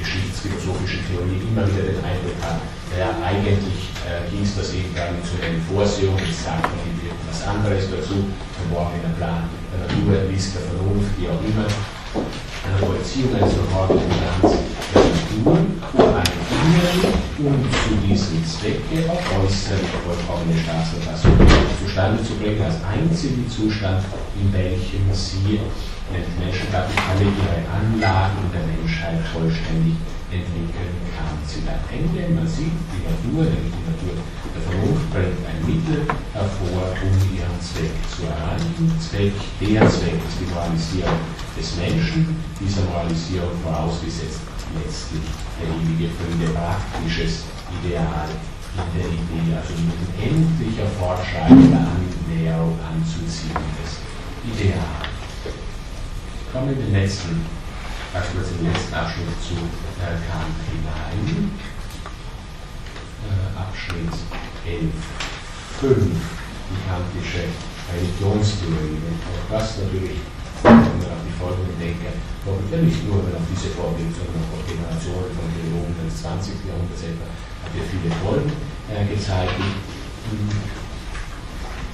A: geschichtsphilosophischen Theorie immer wieder den Eindruck hat, ja, eigentlich äh, hieß das eben nicht zu einer Vorsehung, ich sage noch etwas anderes dazu, verborgener Plan der Natur, List der Vernunft, wie auch immer, eine Vollziehung eines verborgenen Plans der Natur, um einen inneren und zu diesem Zwecke äußerlich vollkommene Staatsverfassung zustande zu bringen, als einzigen Zustand, in welchem sie Menschengattung alle ihre Anlagen der Menschheit vollständig entwickeln kann. Sie am Ende, man sieht, die Natur, die Natur der Vernunft, bringt ein Mittel hervor, um ihren Zweck zu erreichen. Zweck, der Zweck ist die Moralisierung des Menschen, dieser Moralisierung vorausgesetzt letztlich der ewige Friede, praktisches Ideal in der Idee, also ein endlicher fortschreitender Annäherung anzuziehendes Ideal komme in den letzten, ganz kurz in letzten Abschnitt zu äh, Kant hinein. Äh, Abschnitt 11, 5, die kantische Religionstheorie. Und das natürlich, man auf die folgenden denke, kommt ja nicht nur auf diese Vorbilder, sondern auch auf Generationen von Theologen des 20. Jahrhunderts etwa, hat ja viele Folgen äh, gezeigt.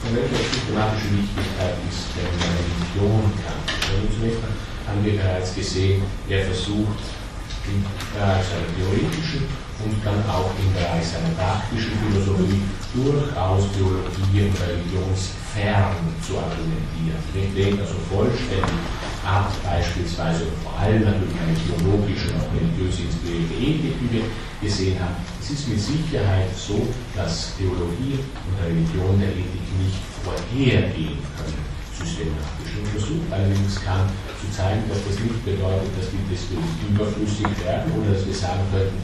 A: Von welcher systematische Wichtigkeit ist denn Religion Kant? Zunächst haben wir bereits gesehen, er versucht im Bereich seiner theoretischen und dann auch im Bereich seiner praktischen Philosophie durchaus Theologie und fern zu argumentieren. Wir lehnt also vollständig ab, beispielsweise vor allem natürlich eine theologische und religiös inspirierte Ethik, wie wir gesehen haben. Es ist mit Sicherheit so, dass Theologie und Religion der Ethik nicht vorhergehen können, systematisch. Und allerdings kann zeigen, dass das nicht bedeutet, dass die Diskussionen überflüssig werden oder dass wir sagen könnten,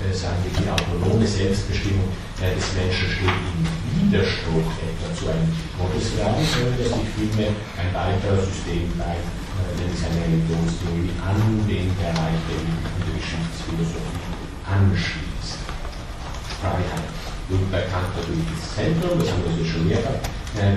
A: äh, sagen wir, die autonome Selbstbestimmung äh, des Menschen steht im Widerspruch etwa zu einem Gottesglauben, sondern dass sich vielmehr ein weiterer System bleibt, äh, nämlich eine Religionstheorie an den Bereich der der Geschichtsphilosophie anschließt. Freiheit. Und bei Kant natürlich das Zentrum, das haben wir jetzt schon mehrfach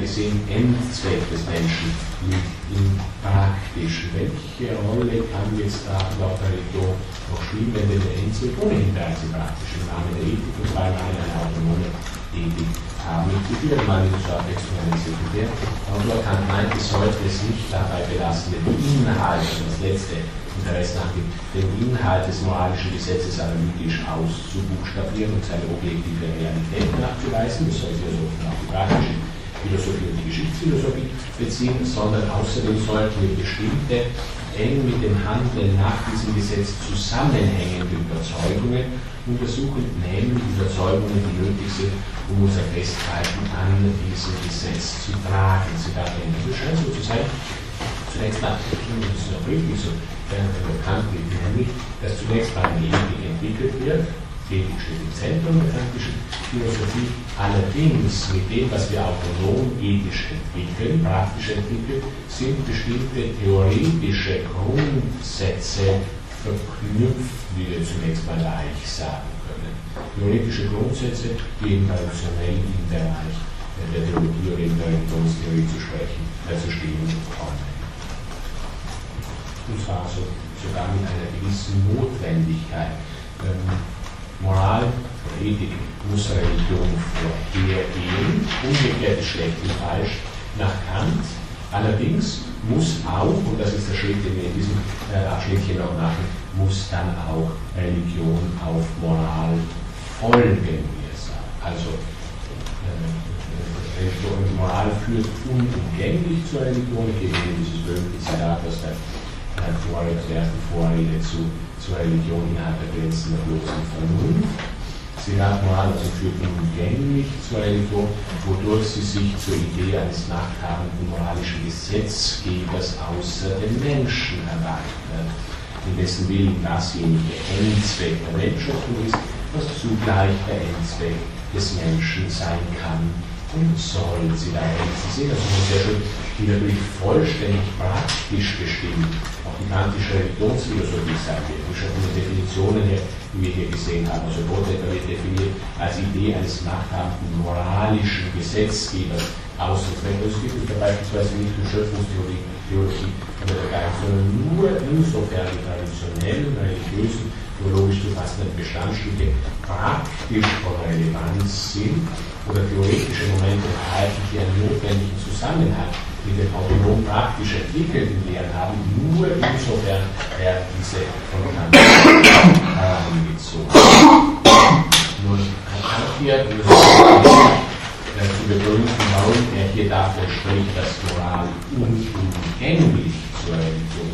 A: gesehen, Endzweck des Menschen liegt im Praktischen. Welche Rolle kann jetzt da laut der Religion noch spielen, wenn der Endzweck ohnehin bereits im Praktischen Namen der Ethik und zwar im Namen einer autonomen Ethik haben. Ich zitiere mal den Abwechslung Sekretär. Autor Kant meint, es sollte es nicht dabei belassen, den Inhalt, das letzte Interesse an den Inhalt des moralischen Gesetzes analytisch auszubuchstabieren und seine objektive Realität nachzuweisen. Das soll sich also auf die praktische Philosophie und die Geschichtsphilosophie beziehen, sondern außerdem sollten wir bestimmte eng mit dem Handeln nach diesem Gesetz zusammenhängende Überzeugungen untersuchen, nämlich Überzeugungen, die nötig sind, um unser Festhalten an diesem Gesetz zu tragen. Sie darf das scheint so zu sein, zunächst mal, das ist auch wirklich so, bekannt wird, nämlich, dass zunächst mal Ethik entwickelt wird, Ethik steht im Zentrum der kantischen Philosophie, allerdings mit dem, was wir autonom ethisch entwickeln, praktisch entwickeln, sind bestimmte theoretische Grundsätze verknüpft, wie wir zunächst mal leicht sagen können. Theoretische Grundsätze, die eben traditionell im Bereich der Theologie oder in der Religionstheorie zu sprechen, zu stehen kommen und zwar so, sogar mit einer gewissen Notwendigkeit. Ähm, Moral und Ethik muss Religion vorhergehen, umgekehrt ist schlecht und falsch nach Kant. Allerdings muss auch, und das ist der Schritt, den wir in diesem äh, Abschnitt hier noch machen, muss dann auch Religion auf Moral folgen, wie wir sagen. Also äh, Religion, Moral führt unumgänglich zur Religion. Ich gebe dieses berühmte Zitat aus der Vorrede, der ersten Vorrede zu, zur Religion innerhalb der Grenzen der bloßen Vernunft. Sie Moral also führt unumgänglich zur Religion, wodurch sie sich zur Idee eines nachtragenden moralischen Gesetzgebers außer den Menschen erweitert, in dessen Willen dasjenige Endzweck der Menschheit ist, was zugleich der Endzweck des Menschen sein kann und soll. Sie da Sie sehen, das ist sehr schön, die natürlich vollständig praktisch bestimmt die kantische Religionsphilosophie sein wird, wie schon von den Definitionen her, die wir hier gesehen haben. Also Bodhidharma wird definiert als Idee eines machthabenden moralischen Gesetzgebers Ausdrucksrecht. Es gibt da beispielsweise nicht nur Schöpfungstheorie, oder sondern nur insofern die traditionellen, religiösen, theologisch zu fassenden Bestandstücke praktisch von Relevanz sind oder theoretische Momente erhalten, die einen notwendigen Zusammenhang die den autonom praktisch entwickelten Lehren haben, nur insofern er diese von Kant herangezogen. Nun hat hier äh, zu begründen, warum er hier davon spricht, dass Moral unumgänglich zur Religion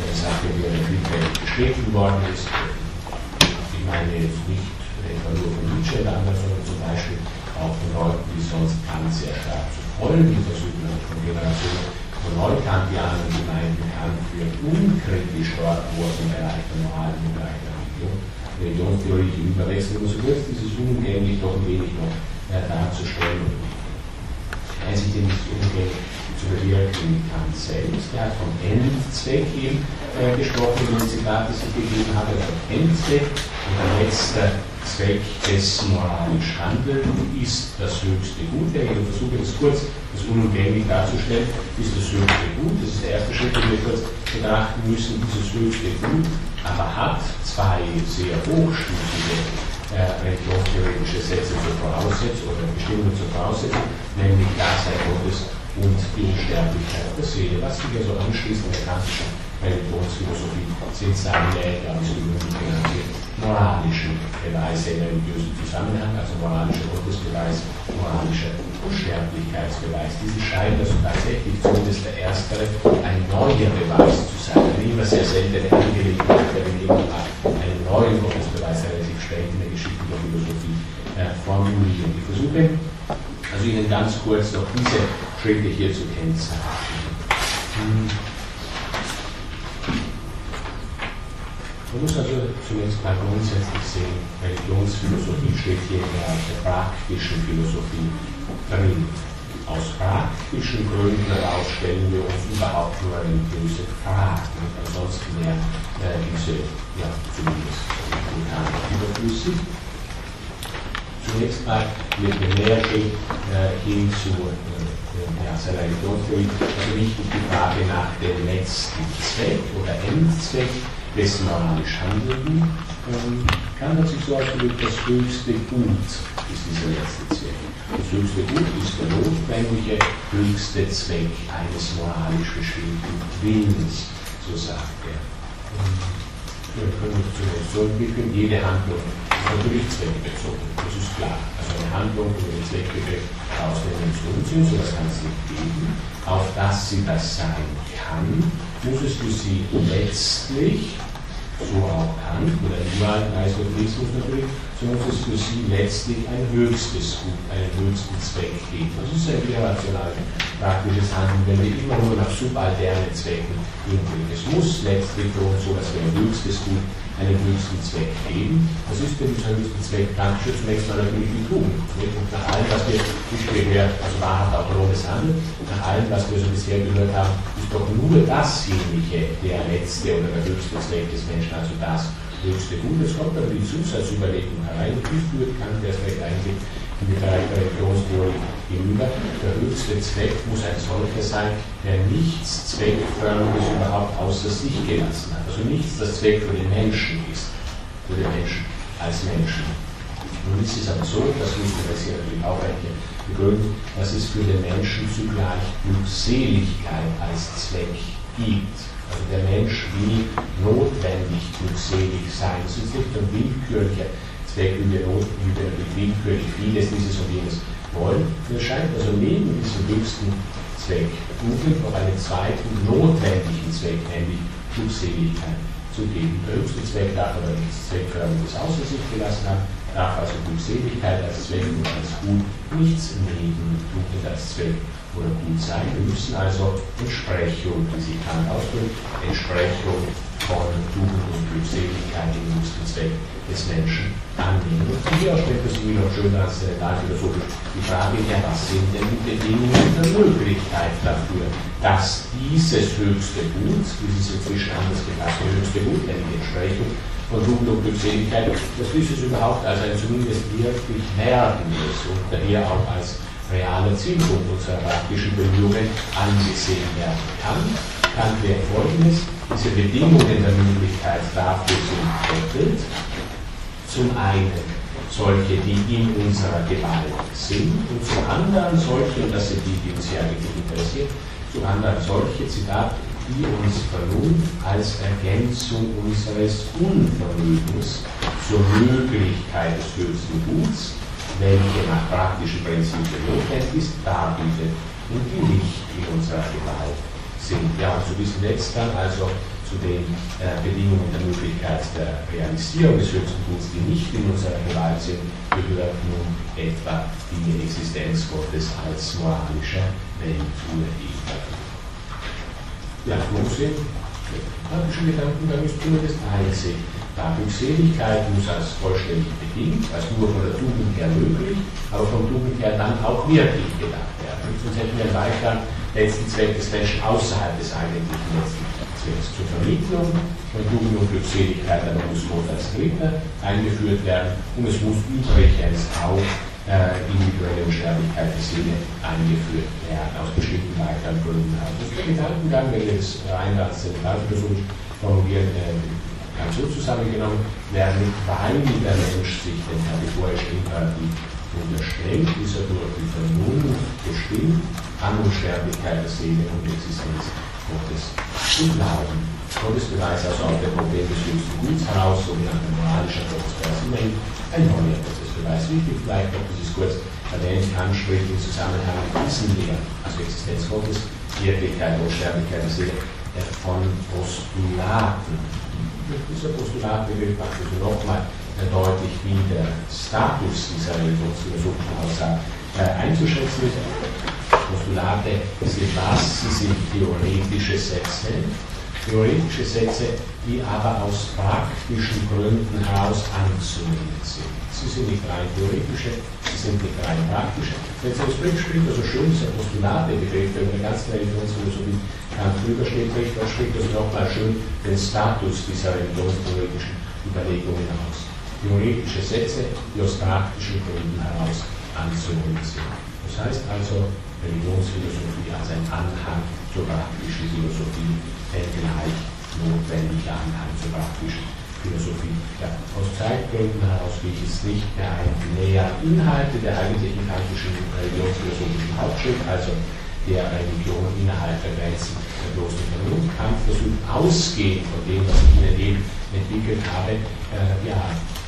A: einer Sache, die ja vielfältig beschrieben worden ist. Ich meine jetzt nicht etwa nur von Nietzsche, sondern zum Beispiel auch von Leuten, die sonst Kant sehr stark zu folgen versuchen, von Generationen von Neukantianern Gemeinden Kant für unkritisch dort, wo er im Bereich der moralen und Bereich der Religion, Religionstheorie überwechseln muss. So wird dieses unumgänglich doch ein wenig noch äh, darzustellen. Einzig den nicht unumgänglich zu bewirken Kant selbst. Er hat vom Endzweck eben äh, gesprochen, in dem Zitat, das ich gegeben habe, vom Endzweck und der letzte Zweck des moralisch Handeln ist das höchste Gut. Ich versuche das kurz, das unumgänglich darzustellen, ist das höchste Gut. Das ist der erste Schritt, den wir kurz betrachten müssen. Dieses höchste Gut aber hat zwei sehr hochstufige äh, religionstheoretische Sätze zur Voraussetzung oder Bestimmungen zur Voraussetzung, nämlich Dasein Gottes und die Unsterblichkeit der Seele. Was sich also anschließt an der kantischen Religionsphilosophie sind seine, ja, wie es genannt moralischen Beweise im religiösen Zusammenhang, also moralischer Gottesbeweis, moralischer Unsterblichkeitsbeweis. Diese scheinen also tatsächlich zumindest der erstere ein neuer Beweis zu sein. Eine immer sehr seltene Angelegenheit der Religion einen neuen Gottesbeweis relativ spät in der Geschichte der Philosophie äh, formulieren. Ich versuche also Ihnen ganz kurz noch diese Schritte hier zu kennzeichnen. Man muss also zunächst mal grundsätzlich sehen, Religionsphilosophie steht hier in der, praktischen Philosophie drin. Aus praktischen Gründen heraus stellen wir uns überhaupt nur religiöse Fragen. Ansonsten wäre äh, diese, ja, zumindest überflüssig. Zunächst mal wird der äh, hin zu äh, ja, seiner Religionstheorie, also wichtig die Frage nach dem letzten Zweck oder Endzweck des moralisch Handelnden ähm, kann man sich so ausdrücken, das höchste Gut ist dieser letzte Zweck. Das höchste Gut ist der notwendige höchste Zweck eines moralisch bestimmten Willens, so sagt er. Wir können uns zunächst so entwickeln, jede Handlung natürlich zweckbezogen, das ist klar. Also eine Handlung, die den Zweckbegriff ausnehmen zu umziehen, so das kann es nicht geben. Auf dass sie das sein kann, muss es für sie letztlich so auch Kant oder überall Aristotelismus natürlich, so muss es für sie letztlich ein höchstes Gut, einen höchsten Zweck geben. Das ist ein irrational praktisches Handeln, wenn wir immer nur nach subalterne Zwecken gehen. Es muss letztlich für uns so, dass wir ein höchstes Gut einen höchsten Zweck geben. Das ist denn dieser höchsten Zweck praktisch zunächst mal natürlich die Tugend. Und nach allem, was wir bisher also wahrhaft autonomes Handeln, nach allem, was wir so bisher gehört haben, ist doch nur dasjenige der letzte oder der höchste Zweck des Menschen, also das höchste Gut. Es kommt aber die Zusatzüberlegung herein, die führt kann der Zweck eigentlich in Bereich der Religionstheorie gegenüber. Der höchste Zweck muss ein solcher sein, der nichts Zweckförmiges überhaupt außer sich gelassen hat. Also nichts, das Zweck für den Menschen ist, für den Menschen als Menschen. Nun ist es aber so, das müsste das hier natürlich auch begründen, dass es für den Menschen zugleich Glückseligkeit als Zweck gibt. Also der Mensch will notwendig glückselig sein. Es ist nicht ein willkürlicher Zweck, wie wir natürlich willkürlich vieles dieses und jenes wollen. Mir scheint also neben diesem höchsten Zweck Google noch einen zweiten notwendigen Zweck, nämlich Glückseligkeit zu geben. Der höchste Zweck darf aber nichts Zweckförmiges außer sich gelassen haben, darf also Glückseligkeit als Zweck und als Gut nichts neben Tugend als Zweck oder Gut sein. Wir müssen also Entsprechung, wie sich Kant ausdrückt, Entsprechung von Tugend und Glückseligkeit im höchsten Zweck des Menschen annehmen. Und hier stellt es noch schön als Zerebralphilosophisch die Frage, ja, was sind denn die Bedingungen der Möglichkeit dafür, dass dieses höchste Gut, dieses inzwischen anders gefasste höchste Gut, nämlich Entsprechung von Tugend und Glückseligkeit, dass dieses überhaupt als ein zumindest wirklich werdendes und daher auch als realer Zielpunkt unserer praktischen Bemühungen angesehen werden kann, kann wir folgendes diese Bedingungen der Möglichkeit dafür sind doppelt. Zum einen solche, die in unserer Gewalt sind, und zum anderen solche, und das sind die, die uns ja wirklich interessieren, zum anderen solche, Zitat, die uns Vernunft als Ergänzung unseres Unvermögens zur Möglichkeit des höchsten Guts, welche nach praktischen Prinzipien notwendig ist, darbietet und die nicht in unserer Gewalt sind. Ja, und zu diesem Letzt dann also zu den äh, Bedingungen der Möglichkeit der Realisierung des höchsten Guts, die nicht in unserer Gewalt sind, gehört nun etwa die Existenz Gottes als moralischer Welturheber. Ja, Losing, praktischen Gedankengang ist zumindest einzig. Da Glückseligkeit muss als vollständig bedingt, als nur von der Tugend her möglich, aber vom Tugend her dann auch wirklich gedacht werden. Sonst hätten wir weiter letzten Zweck des Menschen außerhalb des eigentlichen letzten Zwecks zur Vermittlung von Jugend und Glückseligkeit muss Not als Dritter eingeführt werden und es muss übrigens auch äh, individuelle Unsterblichkeit der Seele eingeführt werden, aus bestimmten weiteren Gründen. Also der Gedankengang, wenn wir das rein als zentralphilosophisch formulieren, äh, ganz so zusammengenommen werden, weil der Mensch sich den kategorischen Imperativ unterstellt, ist er durch die Vernunft bestimmt an Unsterblichkeit der Seele und Existenz Gottes und Glauben. Gottesbeweis also aus dem Problem des höchsten Guts heraus, sogenannter moralischer Gottesbeweis, immerhin ein neuer Gottesbeweis. Wichtig vielleicht noch, das ist kurz erwähnt, Kant spricht im Zusammenhang mit diesem Lehren, also Existenz Gottes, Wirklichkeit, Unsterblichkeit der Seele, von Postulaten. Dieser Postulatbegriff macht also nochmal deutlich, wie der Status dieser religionsphilosophischen Aussage äh, einzuschätzen ist. Postulate sind was? Sie sind theoretische Sätze, theoretische Sätze, die aber aus praktischen Gründen heraus anzunehmen sind. Sie sind nicht rein theoretische, sie sind nicht rein praktische. Wenn Sie das Brief spricht, also schön dieser Postulate-Begriff, wenn man eine ganze Religionsphilosophie Kant drüber steht, dann spricht das nochmal schön den Status dieser religionstheoretischen Überlegungen aus. Theoretische Sätze, die aus praktischen Gründen heraus anzunehmen sind. Das heißt also, Religionsphilosophie als ein Anhang zur praktischen Philosophie, ein gleich notwendiger Anhang zur praktischen Philosophie. Ja, aus Zeitgründen heraus gehe ich jetzt nicht mehr ein näher Inhalte der eigentlichen kantischen religionsphilosophischen Hauptschrift, also der Religion innerhalb der Grenzen der bloßen Vernunft. Kant versucht ausgehend von dem, was ich Ihnen eben entwickelt habe, äh, ja,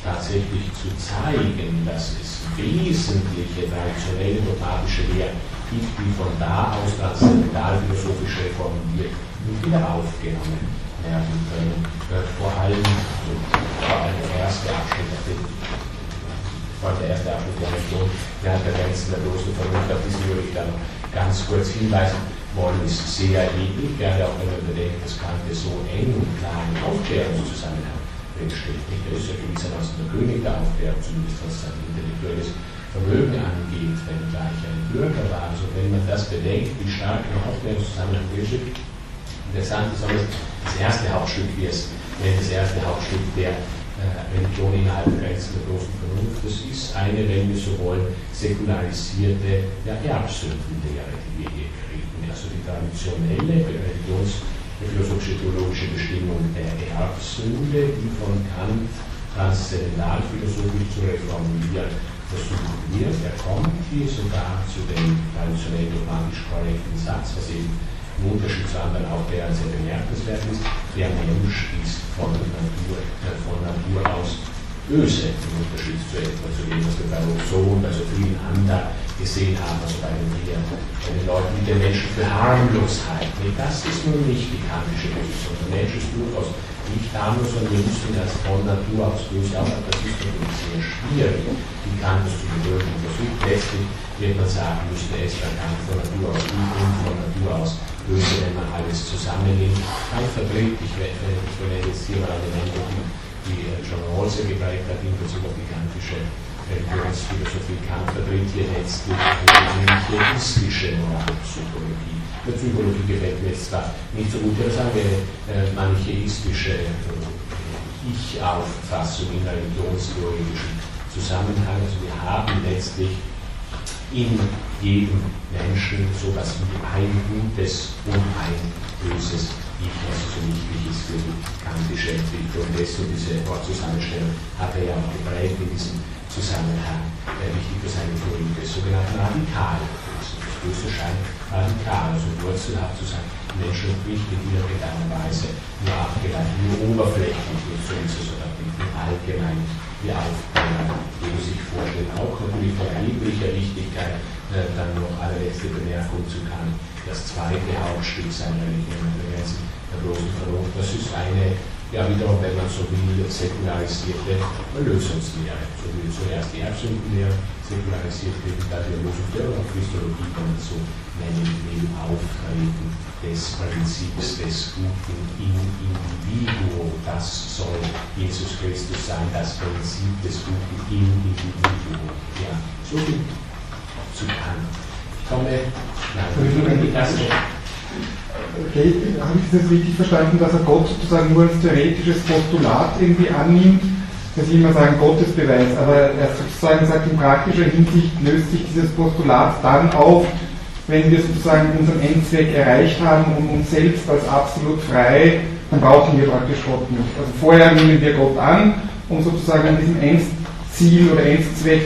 A: tatsächlich zu zeigen, dass es wesentliche traditionelle dogmatische Lehren gibt, die von da aus transzendentalphilosophisch reformiert und wieder aufgenommen werden können. Äh, vor allem, also, vor allem der erste Abschnitt, vor allem der erste Abschnitt der Religion, der der Grenzen der bloßen Vernunft, auf diesen würde ich dann ganz kurz hinweisen wollen, ist sehr ähnlich, gerade auch wenn man bedenkt, dass Kant so eng und klar im Aufklärungszusammenhang drinsteht. Er ist ja gewissermaßen der König der Aufklärung, zumindest was sein intellektuelles Vermögen angeht, wenn gleich ein Bürger war. Also wenn man das bedenkt, wie stark im Aufklärungszusammenhang drinsteht, interessant ist auch das erste Hauptstück, wie es nennt, das erste Hauptstück der äh, Religion innerhalb der Grenzen der großen Vernunft. Das ist eine, wenn wir so wollen, säkularisierte ja, Erbsündenlehre, die wir hier kriegen. Also die traditionelle Religions- philosophische theologische Bestimmung der Erbsünde, die von Kant transzendenthalphilosophisch zu reformieren versucht wird. Er kommt hier sogar zu dem traditionell dogmatisch korrekten Satz, was eben im Unterschied zu anderen auch sehr bemerkenswert ist, der Mensch ist von Natur, von Natur aus böse, im Unterschied zu etwa zu dem, was wir bei Rousseau und bei so vielen anderen gesehen haben, also bei den, den Leuten, die den Menschen für harmlos halten. Nee, das ist nun nicht die kantische Position. Der Mensch ist durchaus nicht harmlos und wir müssen das von Natur aus böse auch, das ist natürlich sehr schwierig, die Kant zu bewirken. Versucht letztlich, wird man sagen, müsste es bei Kant von Natur aus gut und von Natur aus böse, wenn man alles zusammennimmt. Kant vertritt, ich, verwende jetzt hier mal Elemente, die John Rawls ja geprägt hat in Bezug auf die kantische Religionsphilosophie Kant vertritt hier letztlich eine manichäistische Moralpsychologie. Der Psychologie gefällt mir jetzt zwar nicht so gut, aber sagen wir eine manichäistische Ich-Auffassung in religionstheoretischen Zusammenhang. Also wir haben letztlich in jedem Menschen so etwas wie ein gutes und ein böses Ich, was so wichtig ist für die Entwicklung. Das und diese Wortzusammenstellung hat er ja auch geprägt in diesem Zusammenhang äh, wichtig für seine Theorie des sogenannten Radikalbösen. Das Böse scheint radikal, also wurzelhaft zu sein, menschlich in irgendeiner Weise nur abgeleitet, nur oberflächlich, so ist es oder im Allgemeinen die Aufgabe, die man sich vorstellt. Auch natürlich von erheblicher Wichtigkeit, äh, dann noch allerletzte Bemerkung zu kann. Das zweite Hauptstück seiner Religion, der bloßen Vernunft, das ist eine ja wiederum, wenn man so will, säkularisierte Erlösungslehre. So wie zuerst die Erbsündenlehre säkularisiert wird, dann die Erlösungslehre und Christologie, man so nennen will, Auftreten des Prinzips des Guten im Individuum. Das soll Jesus Christus sein, das Prinzip des Guten im Individuum. Ja, so viel zu Kant. Komme, nein, ich das
C: Okay, habe ich das richtig verstanden, dass er Gott sozusagen nur als theoretisches Postulat irgendwie annimmt? dass ich immer sagen Gottesbeweis, aber er sozusagen sagt, in praktischer Hinsicht löst sich dieses Postulat dann auf, wenn wir sozusagen unseren Endzweck erreicht haben und uns selbst als absolut frei, dann brauchen wir praktisch Gott nicht. Also vorher nehmen wir Gott an, um sozusagen an diesem Endziel oder Endzweck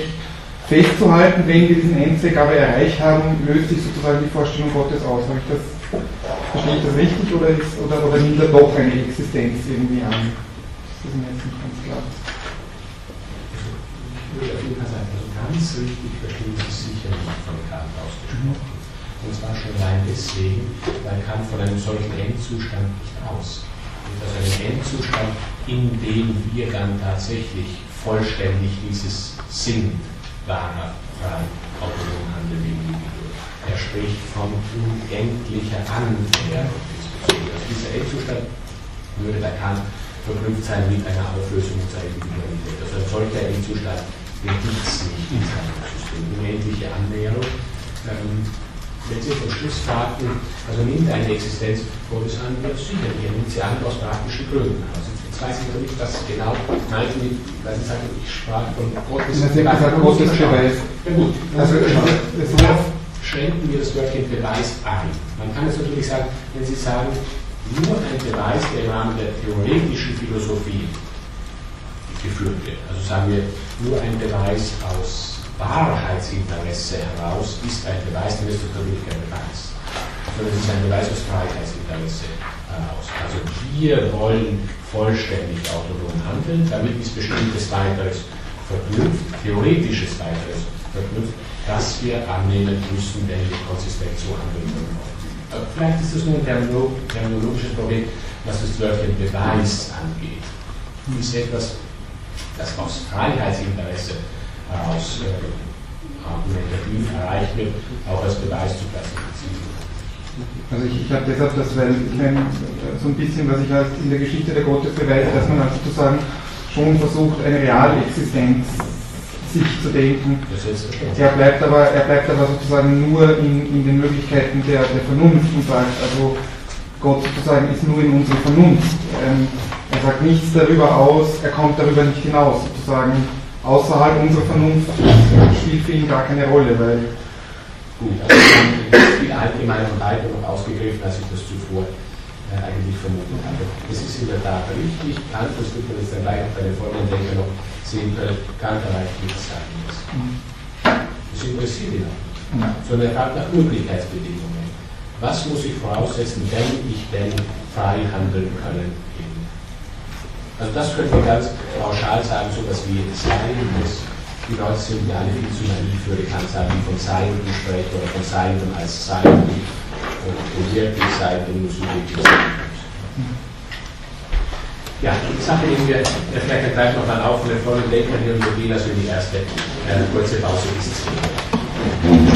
C: festzuhalten, wenn wir diesen Endzweck aber erreicht haben, löst sich sozusagen die Vorstellung Gottes aus. Habe ich das, verstehe ich das richtig oder, ist, oder, oder nimmt er doch eine Existenz irgendwie an? Das ist mir jetzt nicht ganz klar.
A: Ich würde auf jeden Fall sagen, ganz richtig verstehen Sie sicher nicht von Kant ausgesprochen. Und zwar schon allein deswegen, weil Kant von einem solchen Endzustand nicht aus. Also einen Endzustand, in dem wir dann tatsächlich vollständig dieses Sinn wahrer, frei, autonom handelnden Individuum. Er spricht von unendlicher Annäherung diesbezüglich. Also dieser Endzustand würde bei Kant verknüpft sein mit einer Auflösung unserer Individualität. Also ein solcher Endzustand gibt es nicht in seinem System. Unendliche Annäherung. Ähm, wenn Sie zum Schluss fragten, also nimmt eine Existenz Gottes an, ja sicher, die nimmt sie an aus praktischen Gründen. Also jetzt weiß ich noch nicht, was genau meinten mit, weil Sie sagten, ich sprach von Gottes
C: Sie haben gesagt, Gottes Beweis.
A: Ja gut,
C: Also,
A: also,
C: es
A: so schränken wir das Wörtchen Beweis ein. Man kann es natürlich sagen, wenn Sie sagen, nur ein Beweis, der im Rahmen der theoretischen Philosophie geführt wird. Also sagen wir, nur ein Beweis aus Wahrheitsinteresse heraus ist ein Beweis, dann ist das natürlich kein Beweis. Sondern es ist ein Beweis aus Freiheitsinteresse heraus. Also wir wollen vollständig autonom handeln, damit ist bestimmtes weiteres verknüpft, theoretisches weiteres verknüpft, das wir annehmen müssen, wenn wir konsistent so handeln wollen. Vielleicht ist das nur ein terminologisches Problem, was das Wörtchen Beweis angeht. Ist etwas, das aus Freiheitsinteresse heraus äh, argumentativ erreicht wird, auch als Beweis zu klassifizieren.
C: Also ich, ich habe deshalb das, weil ich meine, so ein bisschen, was ich halt in der Geschichte der Gottesbeweise, dass man halt sozusagen schon versucht, eine reale Existenz sich zu denken. Er bleibt aber, er bleibt aber sozusagen nur in, in den Möglichkeiten der, der Vernunft und sagt, also Gott sozusagen ist nur in unserer Vernunft. Ähm, er sagt nichts darüber aus, er kommt darüber nicht hinaus, sozusagen außerhalb unserer Vernunft spielt für ihn gar keine Rolle, weil.
A: Gut, also viel allgemeiner und weiter noch ausgegriffen, als ich das zuvor äh, eigentlich vermutet hatte. Es ist in der Tat richtig, Kant, das wird man jetzt dann gleich auf bei den folgenden Denker noch sehen können, Kant erreicht nichts Eigenes. Das interessiert ihn auch nicht, sondern er fragt nach Möglichkeitsbedingungen. Was muss ich voraussetzen, wenn ich denn frei handeln können also das könnte man ganz pauschal sagen, so etwas wie Sein muss. Die Leute sind ja alle viel zu naiv, sagen, die von Sein sprechen oder von Sein als Sein und, und wirklich Sein nur subjektiv sein ja, die Sache nehmen wir vielleicht gleich nochmal auf und wir folgen und wir gehen also in die erste äh, kurze Pause bis 10